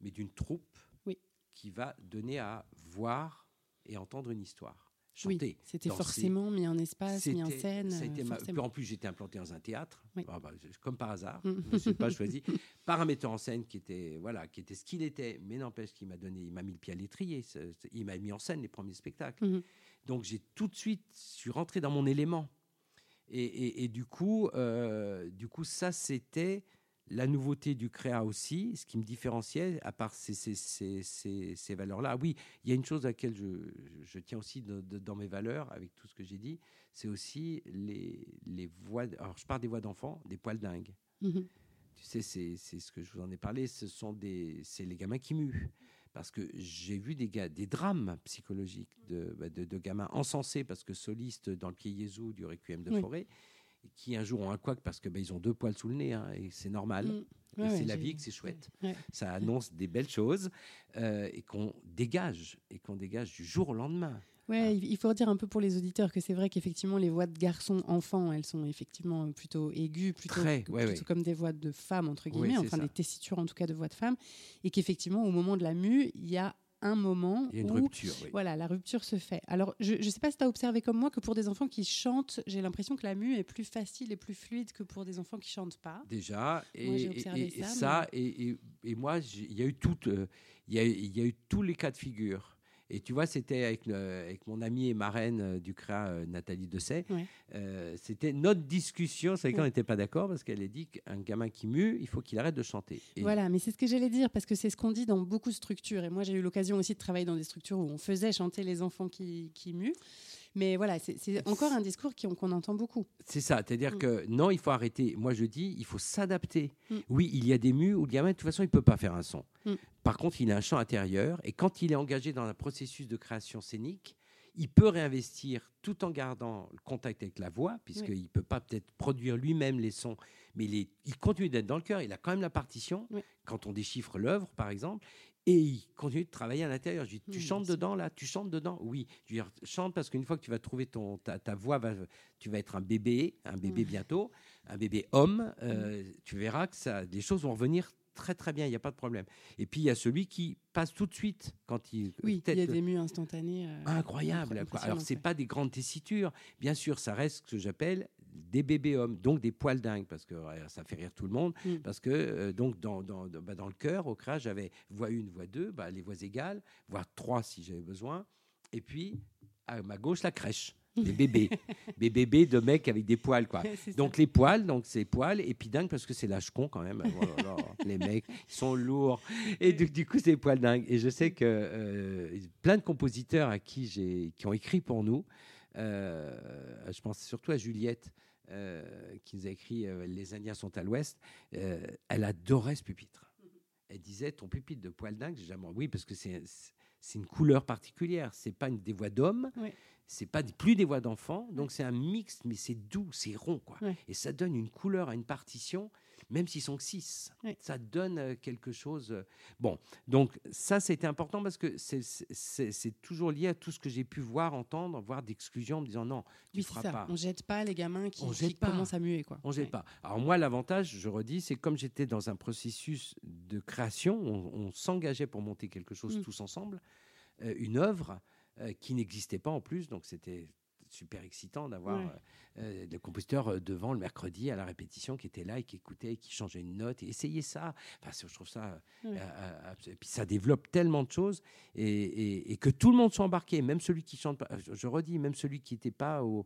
mais d'une troupe qui va donner à voir et entendre une histoire. Chanter. Oui, c'était forcément mis en espace, mis en scène. en plus, j'étais implanté dans un théâtre, ah bah, comme par hasard. Mm. je ne suis pas (laughs) choisi par un metteur en scène qui était, voilà, qui était ce qu'il était, mais n'empêche qu'il m'a donné, il m'a mis le pied à l'étrier. Il m'a mis en scène les premiers spectacles. Mm-hmm. Donc j'ai tout de suite, je suis rentré dans mon élément. Et, du, coup, du coup, ça, c'était la nouveauté du créa aussi, ce qui me différenciait, à part ces, ces, valeurs-là. Oui, il y a une chose à laquelle je, tiens aussi dans mes valeurs, avec tout ce que j'ai dit, c'est aussi les, les voix. Alors, je parle des voix d'enfants, des poils dingues. Mhm. Tu sais, c'est ce que je vous en ai parlé, ce sont des, c'est les gamins qui muent. Parce que j'ai vu des, gars, des drames psychologiques de, bah, de, gamins encensés parce que solistes dans le pied Jésus du Requiem de Forêt, qui un jour ont un couac parce que bah, ils ont deux poils sous le nez, hein, et c'est normal. Mm. c'est la vie que c'est chouette. Ça annonce des belles choses euh, et qu'on dégage, et qu'on dégage du jour au lendemain. Ouais, il faut dire un peu pour les auditeurs que c'est vrai qu'effectivement les voix de garçons enfants, elles sont effectivement plutôt aiguës, plutôt, comme des voix de femmes entre guillemets, enfin des tessitures en tout cas de voix de femmes, et qu'effectivement au moment de la mue, il y a un moment il y a une où rupture, voilà, la rupture se fait. Alors, je ne sais pas si tu as observé comme moi que pour des enfants qui chantent, j'ai l'impression que la mue est plus facile et plus fluide que pour des enfants qui chantent pas. Déjà, et, ça, et, moi, il y a eu tout, euh, il y a eu tous les cas de figure. Et tu vois, c'était avec, avec mon amie et marraine euh, du CRA, euh, Nathalie Dessay. Euh, c'était notre discussion. C'est qu'on n'était pas d'accord parce qu'elle a dit qu'un gamin qui mue, il faut qu'il arrête de chanter. Voilà, mais c'est ce que j'allais dire parce que c'est ce qu'on dit dans beaucoup de structures. Et moi, j'ai eu l'occasion aussi de travailler dans des structures où on faisait chanter les enfants qui, qui muent. Mais voilà, c'est encore un discours qu'on entend beaucoup. C'est ça, c'est-à-dire mm. que non, il faut arrêter. Moi, je dis, il faut s'adapter. Mm. Oui, il y a des mus où le gamin, de toute façon, il ne peut pas faire un son. Mm. Par contre, il a un chant intérieur. Et quand il est engagé dans un processus de création scénique, il peut réinvestir tout en gardant le contact avec la voix, puisqu'il ne peut pas peut-être produire lui-même les sons, mais il, il continue d'être dans le cœur. Il a quand même la partition. Quand on déchiffre l'œuvre, par exemple, et il continue de travailler à l'intérieur. Je dis, tu chantes dedans là Tu chantes dedans Oui. Je dis, chante parce qu'une fois que tu vas trouver ton, ta, voix, va, tu vas être un bébé, un bébé bientôt, un bébé homme. Euh, tu verras que ça, les choses vont revenir très très bien, il n'y a pas de problème. Et puis il y a celui qui passe tout de suite quand il. Oui, il y a des mues instantanées. Euh, incroyables. Alors c'est pas des grandes tessitures, bien sûr, ça reste ce que j'appelle des bébés hommes, donc des poils dingues, parce que ça fait rire tout le monde, mm. parce que euh, donc dans, dans, bah, dans, le cœur, au crâne, j'avais voix 1, voix 2, bah, les voix égales, voire 3 si j'avais besoin, et puis à ma gauche, la crèche. (laughs) Des bébés, des bébés de mecs avec des poils, quoi. (laughs) donc les poils, donc c'est poils, et puis dingue parce que c'est lâche con quand même. Oh les mecs, ils sont lourds, et du, coup c'est poils dingues. Et je sais que euh, plein de compositeurs à qui j'ai, qui ont écrit pour nous, euh, je pense surtout à Juliette, euh, qui nous a écrit Les Indiens sont à l'ouest. elle adorait ce pupitre. Elle disait Ton pupitre de poil dingue, j'ai jamais. Oui, parce que c'est une couleur particulière. C'est pas une, des voix d'hommes. C'est pas plus des voix d'enfants, donc c'est un mix, mais c'est doux, c'est rond, quoi. Et ça donne une couleur à une partition même s'ils sont que six. Ça donne euh, quelque chose. Euh, bon, donc ça, c'était important parce que c'est toujours lié à tout ce que j'ai pu voir, entendre, voir d'exclusion, en me disant non, tu ne feras pas. On jette pas les gamins qui, qui commencent à muer. Quoi. On jette pas. Alors moi, l'avantage, je redis, c'est comme j'étais dans un processus de création, on, s'engageait pour monter quelque chose mm. tous ensemble, euh, une œuvre qui n'existait pas en plus, donc c'était super excitant d'avoir euh, des compositeurs euh, devant le mercredi à la répétition qui étaient là et qui écoutaient, et qui changeaient une note et essayaient ça. Enfin, je trouve ça. Euh, et puis ça développe tellement de choses et, que tout le monde soit embarqué, même celui qui chante pas. Je, redis, même celui qui n'était pas au.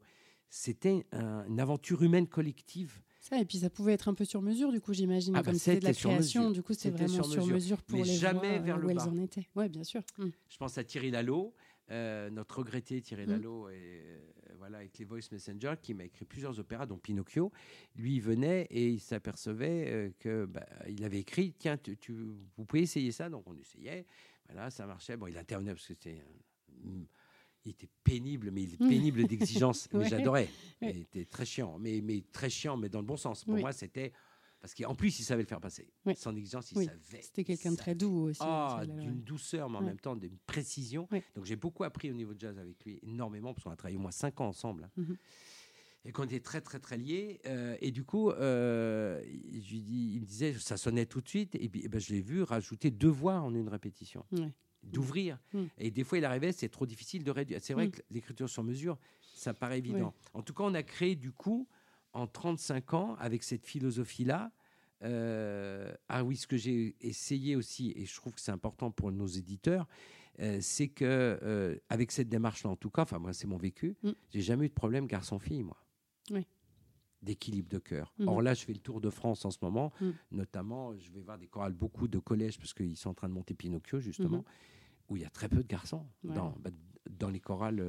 C'était une aventure humaine collective. Ça, et puis ça pouvait être un peu sur mesure, du coup, j'imagine. Ah bah, comme c'était de la création, du coup, c'était vraiment sur mesure, pour les jamais vers le où elles en étaient. Oui, bien sûr. Hum. Je pense à Thierry Lalo, notre regretté Thierry hum. Lalo, et voilà, avec les Voice Messenger, qui m'a écrit plusieurs opéras, dont Pinocchio. Lui, il venait et il s'apercevait euh, que bah, il avait écrit Tiens, tu, vous pouvez essayer ça. Donc on essayait. Voilà, ça marchait. Bon, il intervenait parce que c'était. il était pénible, mais il pénible (laughs) d'exigence. Mais j'adorais. Il était très chiant, mais, mais très chiant, mais dans le bon sens. Pour moi, c'était parce qu'en plus, il savait le faire passer. Sans exigence, il savait. C'était quelqu'un de très doux aussi. Ah, d'une douceur, mais en même temps d'une précision. Donc j'ai beaucoup appris au niveau de jazz avec lui, énormément, parce qu'on a travaillé au moins cinq ans ensemble. Hein. Mhm. Et qu'on était très, très, très liés. Euh, et du coup, euh, je dis, il me disait, ça sonnait tout de suite. Et puis, eh ben, je l'ai vu rajouter deux voix en une répétition. D'ouvrir. Mhm. Et des fois, il arrivait, c'est trop difficile de réduire. C'est vrai mhm. que l'écriture sur mesure, ça paraît évident. En tout cas, on a créé du coup en 35 ans, avec cette philosophie-là, euh, ah oui, ce que j'ai essayé aussi, et je trouve que c'est important pour nos éditeurs, euh, c'est que euh, avec cette démarche-là, en tout cas, enfin moi c'est mon vécu, mm. j'ai jamais eu de problème garçon-fille, moi. Oui. d'équilibre de chœur. Mhm. Or là, je fais le tour de France en ce moment, Mhm. notamment, je vais voir des chorales, beaucoup de collèges, parce qu'ils sont en train de monter Pinocchio, justement, Mhm. où il y a très peu de garçons Ouais. dans, bah, dans les chorales.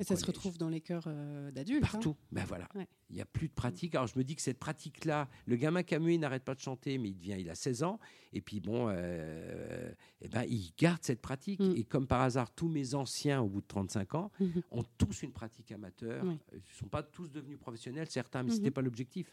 Et ça se retrouve dans les chœurs euh, d'adultes. hein. Partout. Ben voilà. Ouais. Il n'y a plus de pratique. Alors je me dis que cette pratique-là, le gamin Camus, n'arrête pas de chanter, mais il devient, il a 16 ans. Et puis bon, euh, eh ben, il garde cette pratique. Mm. Et comme par hasard, tous mes anciens, au bout de 35 ans, (laughs) ont tous une pratique amateur. Ils ne sont pas tous devenus professionnels, certains, mais Mhm. ce n'était pas l'objectif.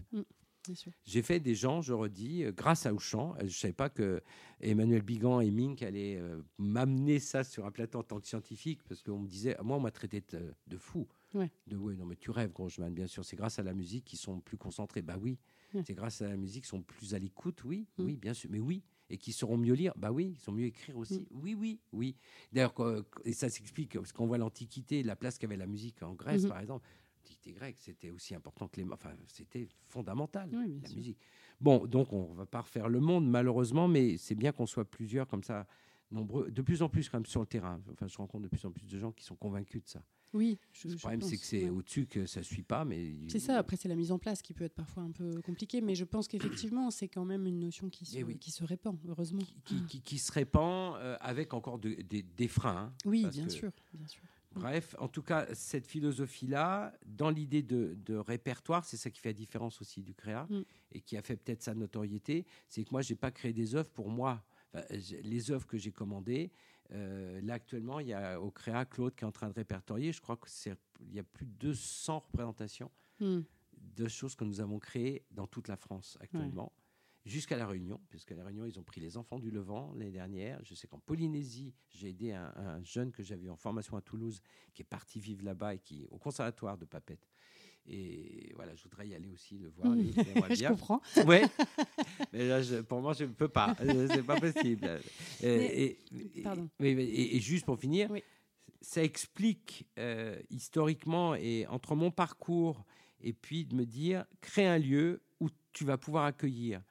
J'ai fait des gens, je redis, euh, grâce à Auchan. Euh, Je ne savais pas que Emmanuel Bigan et Mink allaient euh, m'amener ça sur un plateau en tant que scientifique, parce qu'on me disait, moi, on m'a traité de, de fou. Ouais. De oui, non, mais tu rêves, Grosjean, bien sûr. C'est grâce à la musique qu'ils sont plus concentrés. Bah oui. Ouais. C'est grâce à la musique qu'ils sont plus à l'écoute, oui, Mm. oui, bien sûr. Mais oui. Et qui sauront mieux lire, bah oui, ils sont mieux écrire aussi. Mm. Oui, oui, oui. D'ailleurs, et ça s'explique, parce qu'on voit l'Antiquité, la place qu'avait la musique en Grèce, Mhm. par exemple. L'Antiquité grecque, c'était aussi important que les. Enfin, c'était fondamental, Oui, la sûr. musique. Bon, donc on va pas refaire le monde, malheureusement, mais c'est bien qu'on soit plusieurs comme ça, nombreux, de plus en plus quand même sur le terrain. Enfin, je rencontre de plus en plus de gens qui sont convaincus de ça. Oui, je, le problème, c'est que c'est ouais. au-dessus que ça suit pas, mais C'est ça, après c'est la mise en place qui peut être parfois un peu compliquée, mais je pense qu'effectivement c'est quand même une notion qui se, Eh oui. qui se répand, heureusement. qui, qui- qui- qui se répand euh, avec encore de- des- des freins. hein. Oui, bien que- sûr, bien sûr. Bref, en tout cas, cette philosophie-là, dans l'idée de, de répertoire, c'est ça qui fait la différence aussi du créa Mm. et qui a fait peut-être sa notoriété, c'est que moi, j'ai pas créé des œuvres pour moi. Enfin, les œuvres que j'ai commandées, euh, là actuellement, il y a au créa Claude qui est en train de répertorier. Je crois que c'est il y a plus de 200 représentations Hmm. de choses que nous avons créées dans toute la France actuellement. Jusqu'à La Réunion, puisqu'à La Réunion, ils ont pris les enfants du Levant l'année dernière. Je sais qu'en Polynésie, j'ai aidé un, un jeune que j'avais en formation à Toulouse, qui est parti vivre là-bas et qui est au conservatoire de Papette. Et voilà, je voudrais y aller aussi, le voir. (laughs) j'aimerais je bien. comprends. (laughs) Ouais. Mais là, je- pour moi, je ne peux pas. (laughs) C'est pas possible. Euh, Mais- et, Pardon. oui, oui, et, et juste pour finir, Oui. ça explique euh, historiquement et entre mon parcours et puis de me dire, crée un lieu où tu vas pouvoir accueillir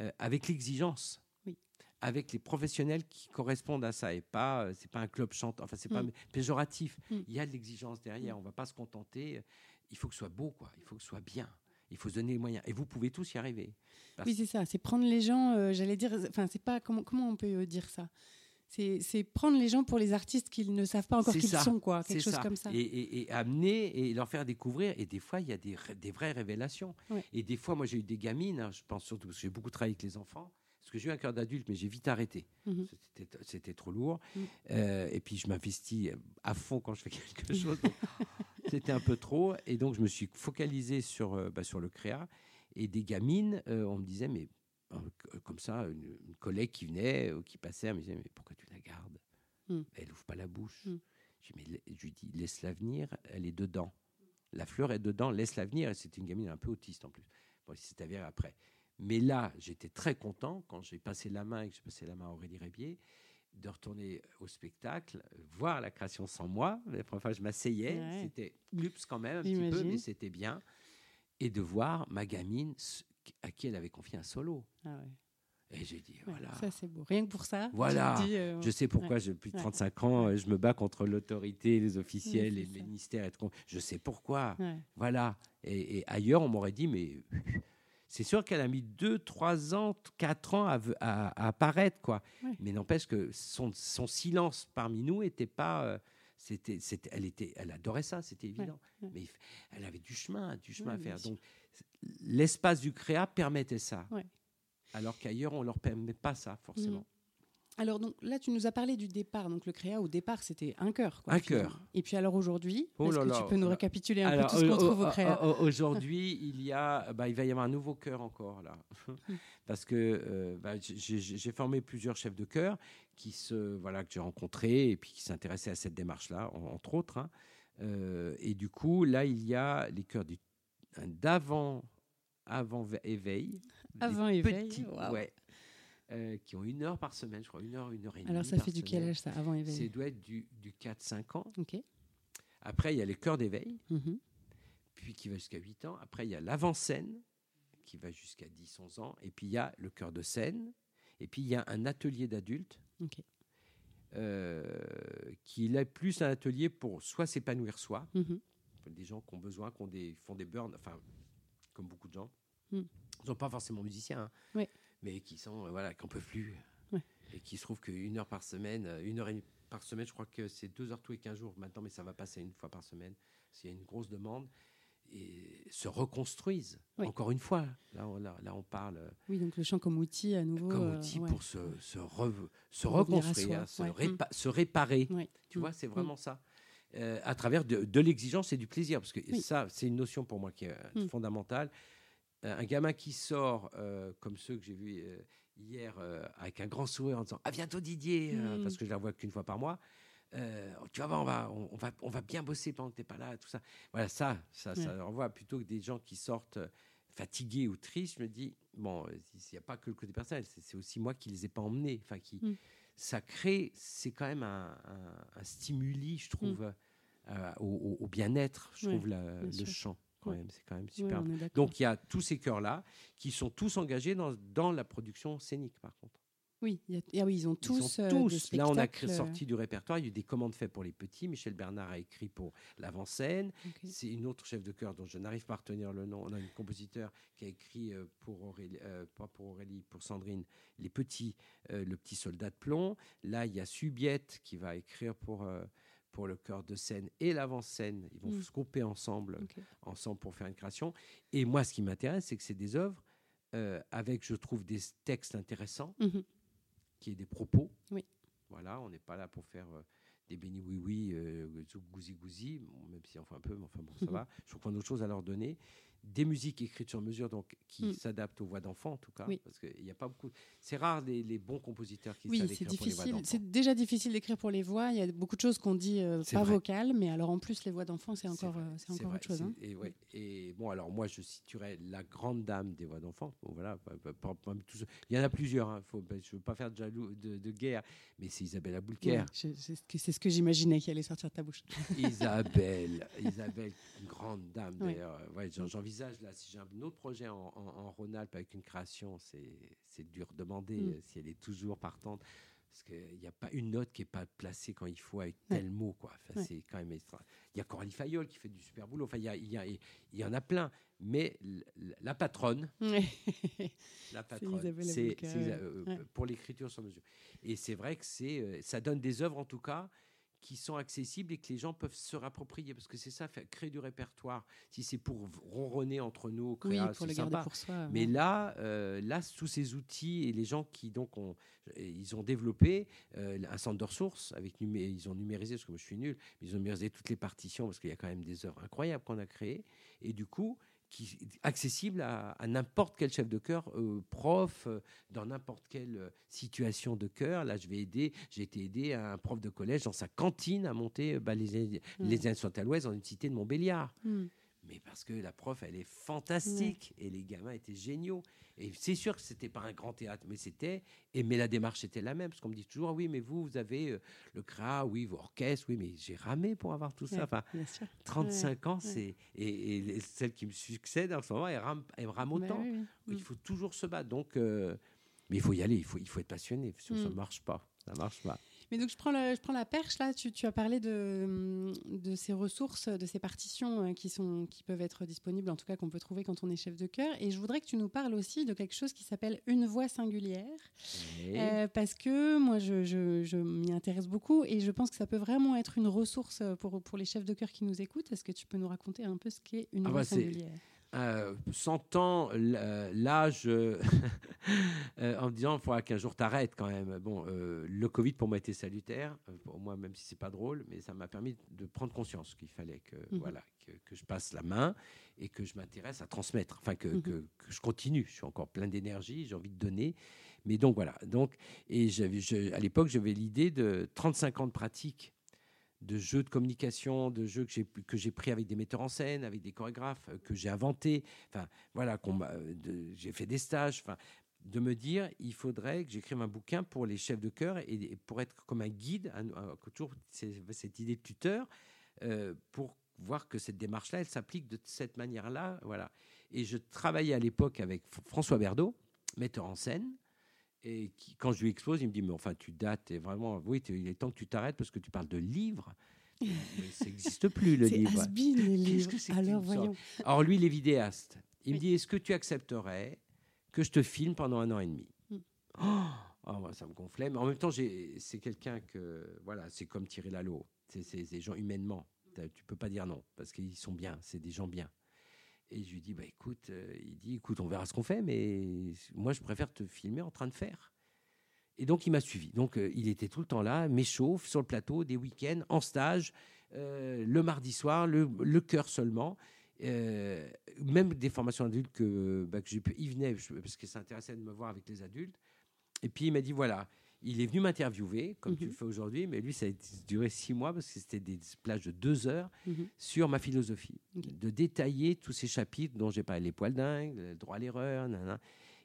euh, avec l'exigence. Oui. Avec les professionnels qui correspondent à ça et pas, euh, c'est pas un club chantant, enfin c'est pas Mm. péjoratif. Mm. Il y a de l'exigence derrière. On va pas se contenter. Il faut que ce soit beau, quoi. Il faut que ce soit bien. Il faut se donner les moyens. Et vous pouvez tous y arriver. Parce- Oui, c'est ça, c'est prendre les gens, euh, j'allais dire, enfin c'est pas, comment, comment on peut euh, dire ça? C'est, prendre les gens pour les artistes qu'ils ne savent pas encore qu'ils sont, quoi, quelque chose ça. comme ça. Et, et- et amener et leur faire découvrir. Et des fois, il y a des, vraies révélations. Ouais. Et des fois, moi, j'ai eu des gamines, hein, je pense surtout parce que j'ai beaucoup travaillé avec les enfants. Parce que j'ai eu un cœur d'adulte, mais j'ai vite arrêté. Mhm. C'était- C'était trop lourd. Mhm. Euh, et puis, je m'investis à fond quand je fais (laughs) quelque chose. C'était un peu trop. Et donc, je me suis focalisé sur, euh, bah, sur le créa. Et des gamines, euh, on me disait, mais comme ça, une, une collègue qui venait, ou qui passait, elle me disait, mais pourquoi tu la gardes? Mhm. Elle ouvre pas la bouche. Mhm. Je, dis, mais je lui dis, laisse-la venir, elle est dedans. La fleur est dedans, laisse-la venir. Et c'était une gamine un peu autiste en plus. Bon, il s'est avéré après. Mais là, j'étais très content quand j'ai passé la main et que j'ai passé la main à Aurélie Rébier de retourner au spectacle, voir la création sans moi. La première fois, je m'asseyais, Ouais. c'était glups quand même un petit peu, mais c'était bien. Et de voir ma gamine à qui elle avait confié un solo. Ah ouais. Et j'ai dit, voilà. Ça c'est beau. Rien que pour ça. Voilà. dis, euh, Je sais pourquoi, j'ai depuis Ouais. 35 ans, euh, je me bats contre l'autorité, les officiels, Oui, et les ministères. Et tout. Je sais pourquoi. Voilà. Et, et ailleurs, on m'aurait dit, mais (laughs) c'est sûr qu'elle a mis 2, 3 ans, 4 ans à, ve- à- à apparaître, quoi. Mais n'empêche que son, son silence parmi nous était pas. euh, c'était, elle, était, elle adorait ça, c'était évident. Mais elle avait du chemin, du chemin à faire. Donc, l'espace du créa permettait ça. Ouais. Alors qu'ailleurs, on leur permet pas ça, forcément. Alors donc là, tu nous as parlé du départ. Donc le créa au départ, c'était un cœur. quoi, Un chœur. Et puis alors aujourd'hui, Oh est-ce que tu peux nous là. récapituler un Alors, peu tout ce qu'on trouve au créa au- Aujourd'hui, il y a, bah, il va y avoir un nouveau chœur encore là, parce que euh, bah, j'ai- formé plusieurs chefs de chœur qui se, voilà, que j'ai rencontrés et puis qui s'intéressaient à cette démarche-là, en- entre autres. hein. Euh, et du coup, là, il y a les chœurs du- d'avant, avant ve- éveil, Avant éveil, petits, ouais, euh, qui ont une heure par semaine, je crois, une heure, une heure et demie. Alors ça par fait du quel âge ça Avant C'est éveil. doit être du, du 4-5 ans. Après, il y a les chœurs d'éveil Mhm. puis qui va jusqu'à 8 ans. Après, il y a l'avant-scène, qui va jusqu'à 10-11 ans. Et puis, il y a le chœur de scène. Et puis, il y a un atelier d'adultes, euh, qui est plus un atelier pour soit s'épanouir soi, Des gens qui ont besoin, qui ont des, font des burns, enfin, comme beaucoup de gens. Mm. Ils ne sont pas forcément musiciens, hein, Oui. mais qui sont, euh, voilà, qui n'en peuvent plus. Ouais. Et qui se trouvent qu'une heure par semaine, euh, une heure et demie par semaine, je crois que c'est deux heures tous les 15 jours maintenant, mais ça va passer une fois par semaine, s'il y a une grosse demande, et se reconstruisent. Oui. Encore une fois, là, on, là, là, on parle euh, Oui, donc le chant comme outil à nouveau. comme euh, outil ouais. pour se, se, re- reconstruire, soi, se, ouais. répa- se réparer. Tu Mm. vois, c'est vraiment ça. Euh, à travers de, de l'exigence et du plaisir. Parce que Oui. ça, c'est une notion pour moi qui est euh, Mm. fondamentale. Euh, un gamin qui sort, euh, comme ceux que j'ai vus euh, hier, avec un grand sourire en disant À bientôt Didier, euh, Mm. parce que je la vois qu'une fois par mois. Tu vas voir, on va, on, on va, on va bien bosser pendant que tu n'es pas là, tout ça. Voilà, ça, ça, ça renvoie plutôt que des gens qui sortent fatigués ou tristes. Je me dis, bon, il n'y a pas que le côté personnel, c'est aussi moi qui les ai pas emmenés. Enfin, qui, Mm. Ça crée, c'est quand même un, un- un stimuli, je trouve, euh, au, bien-être, je Mm. Ouais, trouve, la- bien le chant, quand Ouais. même. C'est quand même super. Donc, il y a tous ces chœurs-là qui sont tous engagés dans, dans la production scénique, par contre. Oui, il y a- ah oui, ils ont tous. euh, tous. Là, on a créé- sorti du répertoire. Il y a eu des commandes faites pour les petits. Michel Bernard a écrit pour l'avant-scène. euh. C'est une autre chef de chœur dont je n'arrive pas à retenir le nom. On a une compositeur qui a écrit euh, pour Aurélie, euh, pas pour Aurélie, pour Sandrine, les petits, euh, le petit soldat de plomb. Là, il y a Subiette qui va écrire pour euh, pour le chœur de scène et l'avant-scène. Ils vont Mm. se couper ensemble, ensemble pour faire une création. Et moi, ce qui m'intéresse, c'est que c'est des œuvres euh, avec, je trouve, des textes intéressants Mhm. Qui est des propos. Oui. Voilà, on n'est pas là pour faire euh, des bénis oui oui, euh, gousi, bon, même si enfin un peu, mais enfin bon, ça Mhm. va. Je trouve qu'on a autre chose à leur donner. Des musiques écrites sur mesure, donc qui Mm. s'adaptent aux voix d'enfants en tout cas, Oui. parce qu'il n'y a pas beaucoup. C'est rare les, les bons compositeurs qui Oui, savent écrire pour les voix difficile. C'est déjà difficile d'écrire pour les voix. Il y a beaucoup de choses qu'on dit euh, pas vrai. vocales, mais alors en plus les voix d'enfants, c'est encore, euh, c'est encore vrai, autre chose. hein. Et, ouais, et bon, alors moi, je situerais la grande dame des voix d'enfants. Bon, voilà, il y en a plusieurs. hein, faut, je ne veux pas faire de, jaloux, de, de guerre, mais c'est c'est ce que- c'est ce que j'imaginais qui allait sortir de ta bouche. (laughs) Isabelle, Isabelle, une grande dame Ouais. d'ailleurs. Ouais, j'en- J'envisage là, si j'ai un autre projet en, en, en Rhône-Alpes avec une création, c'est dur de demander Mm. euh, si elle est toujours partante. Parce qu'il n'y a pas une note qui n'est pas placée quand il faut avec Ouais. tel mot. Quoi. Enfin. C'est quand même extra. Il y a Coralie Fayol qui fait du super boulot. Enfin, il y, a- y, a- il y en a plein. Mais la patronne, (laughs) la patronne, c'est euh, pour l'écriture sur mesure. Et c'est vrai que c'est, euh, ça donne des œuvres en tout cas qui sont accessibles et que les gens peuvent se rapproprier parce que c'est ça, créer du répertoire. Si c'est pour ronronner entre nous, oui, créa, pour c'est le garder pour soi. Mais ouais. là, euh, là, tous ces outils et les gens qui donc ont, ils ont développé euh, un centre de ressources avec ils ont numérisé parce que moi je suis nul, mais ils ont numérisé toutes les partitions parce qu'il y a quand même des œuvres incroyables qu'on a créées et du coup qui accessible à, à n'importe quel chef de chœur, euh, prof, euh, dans n'importe quelle euh, situation de chœur. Là, je vais aider. J'ai été aidé à un prof de collège dans sa cantine à monter bah, les les à l'ouest dans une cité de Montbéliard Mm. Mais parce que la prof, elle est fantastique et les gamins étaient géniaux. Et c'est sûr que c'était pas un grand théâtre, mais c'était. Et mais la démarche était la même, parce qu'on me dit toujours, ah oui, mais vous, vous avez euh, le CRA, oui, vos orchestres, oui, mais j'ai ramé pour avoir tout ça. Enfin, bien sûr. 35 ans, c'est et, celle qui me succède en ce moment, elle rame, elle rame Bah autant. Il Mm. faut toujours se battre. Donc, euh, mais il faut y aller, il faut, il faut être passionné. Sinon, ça Mm. marche pas. Ça marche pas. Mais donc, je prends, la, je prends la perche, là. Tu, tu as parlé de, de ces ressources, de ces partitions euh, qui, sont, qui peuvent être disponibles, en tout cas qu'on peut trouver quand on est chef de chœur. Et je voudrais que tu nous parles aussi de quelque chose qui s'appelle Une voix singulière. Euh, parce que moi, je, je- je m'y intéresse beaucoup et je pense que ça peut vraiment être une ressource pour, pour les chefs de chœur qui nous écoutent. Est-ce que tu peux nous raconter un peu ce qu'est une Ah voix bah, singulière? Euh, sentant euh, l'âge euh, (laughs) euh, en me disant il faudra qu'un jour t'arrêtes quand même. Bon, euh, le Covid pour moi était salutaire, pour moi même si c'est pas drôle, mais ça m'a permis de prendre conscience qu'il fallait que Mhm. voilà que, que je passe la main et que je m'intéresse à transmettre, enfin que, Mhm. que, que je continue. Je suis encore plein d'énergie, j'ai envie de donner. Mais donc voilà. Donc et je- à l'époque j'avais l'idée de 35 ans de pratique de jeux de communication, de jeux que j'ai que j'ai pris avec des metteurs en scène, avec des chorégraphes euh, que j'ai inventés. Enfin, voilà, euh, j'ai fait des stages. Enfin, de me dire, il faudrait que j'écrive un bouquin pour les chefs de chœur et, pour être comme un guide, un- un- toujours cette idée de tuteur, euh, pour voir que cette démarche-là, elle s'applique de cette manière-là. Voilà. Et je travaillais à l'époque avec François Berdo, metteur en scène. Et qui, quand je lui expose, il me dit Mais enfin, tu dates, et vraiment, oui, il est temps que tu t'arrêtes parce que tu parles de livres. (laughs) Mais ça n'existe plus, le livre. les livres. livre. que Alors voyons. Alors lui, il est vidéaste. Il me dit, est-ce que tu accepterais que je te filme pendant un an et demi Mm. Oh Ah, moi, ça me gonflait. Mais en même temps, c'est quelqu'un que... Voilà, c'est comme Thierry Lalo. C'est c'est des gens humainement. Tu peux pas dire non, parce qu'ils sont bien. C'est des gens bien. Et je lui dis, bah écoute, euh, il dit, écoute, on verra ce qu'on fait, mais moi, je préfère te filmer en train de faire. Et donc, il m'a suivi. Donc, euh, il était tout le temps là, m'échauffe sur le plateau, des week-ends, en stage, euh, le mardi soir, le, chœur seulement. Même des formations adultes que, bah, que j'ai pu, il venait parce que ça intéressait de me voir avec les adultes. Et puis il m'a dit voilà, il est venu m'interviewer comme tu Mhm. le fais aujourd'hui, mais lui ça a duré six mois parce que c'était des plages de deux heures Mhm. sur ma philosophie, de détailler tous ces chapitres dont j'ai parlé, les poils dingues, le droit à l'erreur, nanana.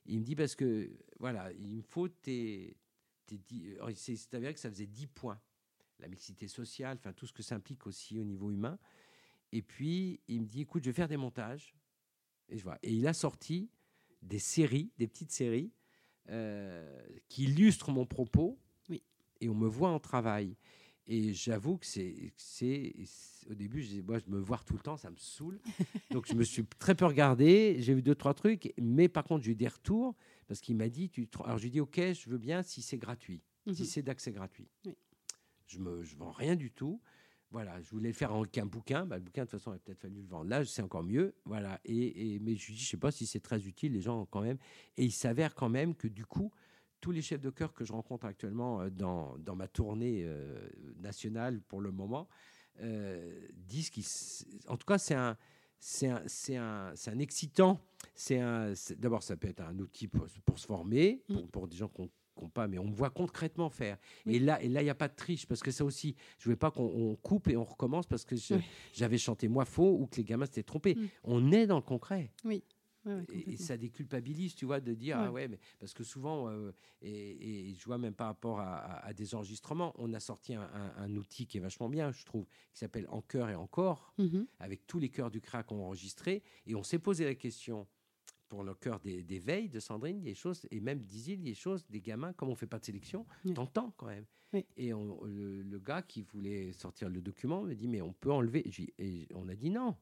Il me dit parce que voilà, il me faut tes, tes dix- c'est avéré que ça faisait 10 points, la mixité sociale, enfin tout ce que ça implique aussi au niveau humain. Et puis il me dit écoute, je vais faire des montages. Et je vois. Et il a sorti des séries, des petites séries euh, qui illustrent mon propos. Oui. Et on me voit en travail. Et j'avoue que c'est, au début, je disais, moi, je me vois tout le temps, ça me saoule. (laughs) Donc, je me suis très peu regardé. J'ai vu deux, trois trucs. Mais par contre, j'ai eu des retours parce qu'il m'a dit, tu, alors je lui ai dit, OK, je veux bien si c'est gratuit, si Mhm. c'est d'accès gratuit. Oui. Je ne je vends rien du tout. Voilà, je voulais le faire en qu'un bouquin. Bah, le bouquin, de toute façon, il a peut-être fallu le vendre. Là, c'est encore mieux. Voilà. Et, et- mais je dis, je sais pas si c'est très utile, les gens, quand même. Et il s'avère quand même que, du coup, tous les chefs de chœur que je rencontre actuellement euh, dans, dans ma tournée euh, nationale pour le moment euh, disent qu'ils. En tout cas, c'est un. C'est un, c'est un, c'est un excitant. C'est un. D'abord, ça peut être un outil pour, pour se former, pour, Mm. pour des gens qui n'ont pas, mais on me voit concrètement faire. Oui. Et là, et là, il n'y a pas de triche parce que ça aussi, je voulais pas qu'on on coupe et on recommence parce que Oui. j'avais chanté moi faux ou que les gamins s'étaient trompés. Mm. On est dans le concret. Ouais, ouais, Et, ça déculpabilise, tu vois, de dire Ouais. ah ouais, mais parce que souvent, euh, et, et je vois même par rapport à, à- à des enregistrements, on a sorti un, un- un outil qui est vachement bien, je trouve, qui s'appelle En cœur et encore, Mhm. avec tous les chœurs du crack enregistrés, et on s'est posé la question pour le chœur des, des veilles de Sandrine, des choses, et même d'Isil, des choses, des gamins, comme on fait pas de sélection, Oui. t'entends quand même. Oui. Et on- le, le gars qui voulait sortir le document me dit mais on peut enlever, et on a dit non.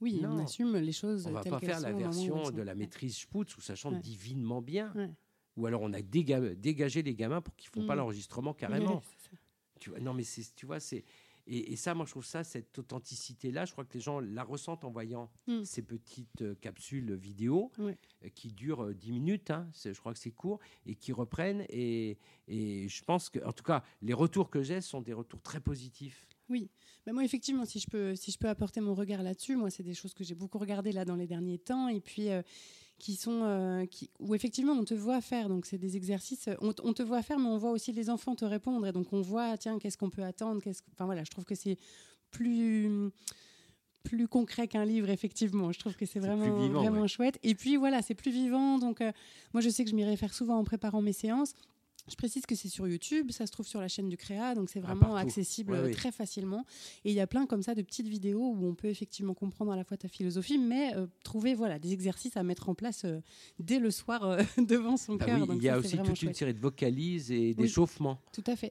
Oui, on Non. assume les choses. On va pas faire la version de la maîtrise Sputz où ça chante Ouais. divinement bien. Ouais. Ou alors on a déga- dégagé les gamins pour qu'ils font pas Mm. l'enregistrement carrément. (laughs) Tu vois, non mais c'est, tu vois, c'est et, et ça, moi je trouve ça cette authenticité là, je crois que les gens la ressentent en voyant Mm. ces petites euh, capsules vidéo euh, qui durent euh, 10 minutes. hein, je crois que c'est court et qui reprennent et, et je pense que en tout cas les retours que j'ai sont des retours très positifs. Bah, moi, effectivement, si je, peux, si je peux apporter mon regard là-dessus, moi, c'est des choses que j'ai beaucoup regardées là dans les derniers temps et puis euh, qui sont. euh, qui, où effectivement, on te voit faire. Donc, c'est des exercices. euh, On, te voit faire, mais on voit aussi les enfants te répondre. Et donc, on voit, tiens, qu'est-ce qu'on peut attendre qu'est-ce Enfin, voilà, je trouve que c'est plus plus concret qu'un livre effectivement je trouve que c'est vraiment vivant, vraiment ouais. chouette et puis voilà c'est plus vivant donc euh, moi je sais que je m'y réfère souvent en préparant mes séances je précise que c'est sur YouTube, ça se trouve sur la chaîne du Créa, donc c'est Ah, vraiment accessible Ouais, euh, oui. très facilement. Et il y a plein comme ça de petites vidéos où on peut effectivement comprendre à la fois ta philosophie, mais euh, trouver voilà des exercices à mettre en place euh, dès le soir euh, (laughs) devant son Bah cœur. oui, il y a aussi toute une série de vocalises et d'échauffements Tout à faire.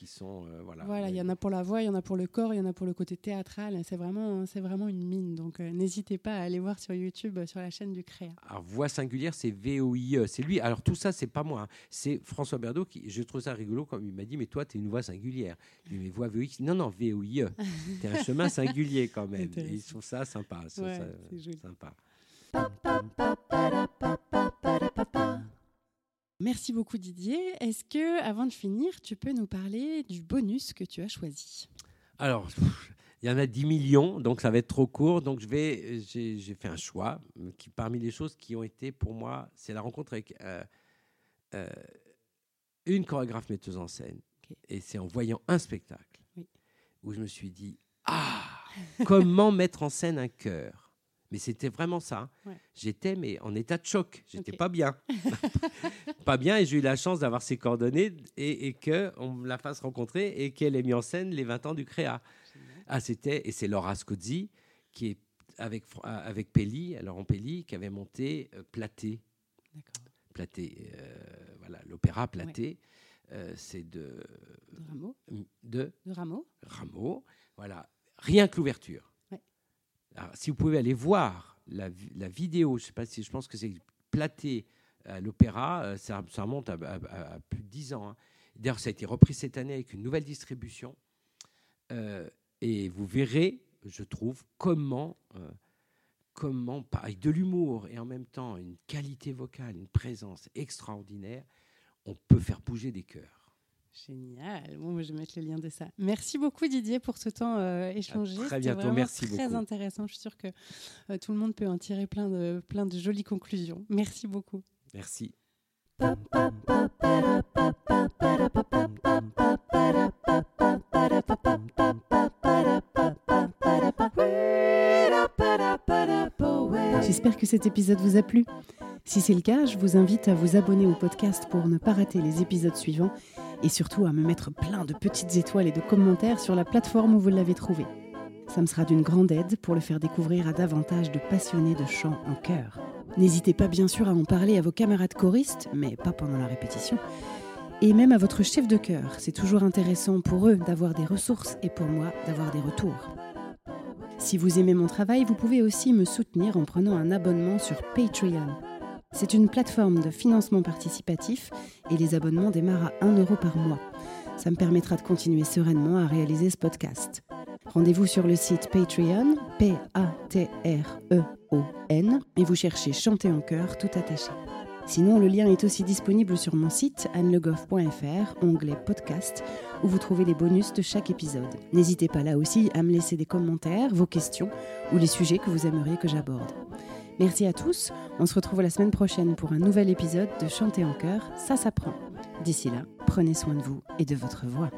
Qui sont euh, voilà. Voilà, il y en a pour la voix, il y en a pour le corps, il y en a pour le côté théâtral. C'est vraiment, c'est vraiment une mine. Donc euh, n'hésitez pas à aller voir sur YouTube, euh, sur la chaîne du Créa. Alors, voix singulière, c'est VOIE. C'est lui. Alors, tout ça, c'est pas moi. hein. C'est François Berdo qui. Je trouve ça rigolo comme il m'a dit, mais toi, tu es une voix singulière. Dit, mais voix VOIE. Non, non, VOIE. Tu un chemin (laughs) singulier quand même. Ils trouvent ça sympa. trouve Ouais, ça, sympa. Merci beaucoup Didier. Est-ce que, avant de finir, tu peux nous parler du bonus que tu as choisi? Alors, il y en a 10 millions, donc ça va être trop court. Donc, je vais, j'ai, j'ai fait un choix qui, parmi les choses qui ont été pour moi, c'est la rencontre avec euh, euh, une chorégraphe metteuse en scène. Et c'est en voyant un spectacle Oui. où je me suis dit Ah, comment (laughs) mettre en scène un cœur mais c'était vraiment ça. Ouais. J'étais mais en état de choc. J'étais Ok. pas bien. (laughs) pas bien et j'ai eu la chance d'avoir ses coordonnées et, et qu'on me la fasse rencontrer et qu'elle ait mis en scène les 20 ans du Créa. Ah, c'était, et c'est Laura Scozzi qui est avec, euh, avec Pelli, Laurent Pelli, qui avait monté euh, Platé. Platé, euh, voilà, l'opéra Platé. Euh, c'est de, De Rameau de De Rameau Rameau. Voilà, rien que l'ouverture. Si vous pouvez aller voir la, vidéo, je sais pas si je pense que c'est platé à l'opéra, euh, ça, remonte à, plus de 10 ans. Hein. D'ailleurs, ça a été repris cette année avec une nouvelle distribution. Euh, et vous verrez, je trouve, comment, euh, comment, avec de l'humour et en même temps une qualité vocale, une présence extraordinaire, on peut faire bouger des cœurs. Génial. Bon, je vais mettre le lien de ça. Merci beaucoup Didier pour ce temps euh, échangé. très bientôt, merci très beaucoup. Très intéressant. Je suis sûre que tout le monde peut en tirer plein de, plein de jolies conclusions. Merci beaucoup. Merci. J'espère que cet épisode vous a plu. Si c'est le cas, je vous invite à vous abonner au podcast pour ne pas rater les épisodes suivants et surtout à me mettre plein de petites étoiles et de commentaires sur la plateforme où vous l'avez trouvé. Ça me sera d'une grande aide pour le faire découvrir à davantage de passionnés de chant en chœur. N'hésitez pas bien sûr à en parler à vos camarades choristes, mais pas pendant la répétition, et même à votre chef de chœur. C'est toujours intéressant pour eux d'avoir des ressources et pour moi d'avoir des retours. Si vous aimez mon travail, vous pouvez aussi me soutenir en prenant un abonnement sur Patreon. C'est une plateforme de financement participatif et les abonnements démarrent à 1 euro par mois. Ça me permettra de continuer sereinement à réaliser ce podcast. Rendez-vous sur le site Patreon, P-A-T-R-E-O-N, et vous cherchez Chanter en chœur tout attaché. Sinon, le lien est aussi disponible sur mon site annelegoff.fr, onglet podcast, où vous trouvez les bonus de chaque épisode. N'hésitez pas là aussi à me laisser des commentaires, vos questions ou les sujets que vous aimeriez que j'aborde. Merci à tous, on se retrouve la semaine prochaine pour un nouvel épisode de Chanter en chœur, ça s'apprend. D'ici là, prenez soin de vous et de votre voix.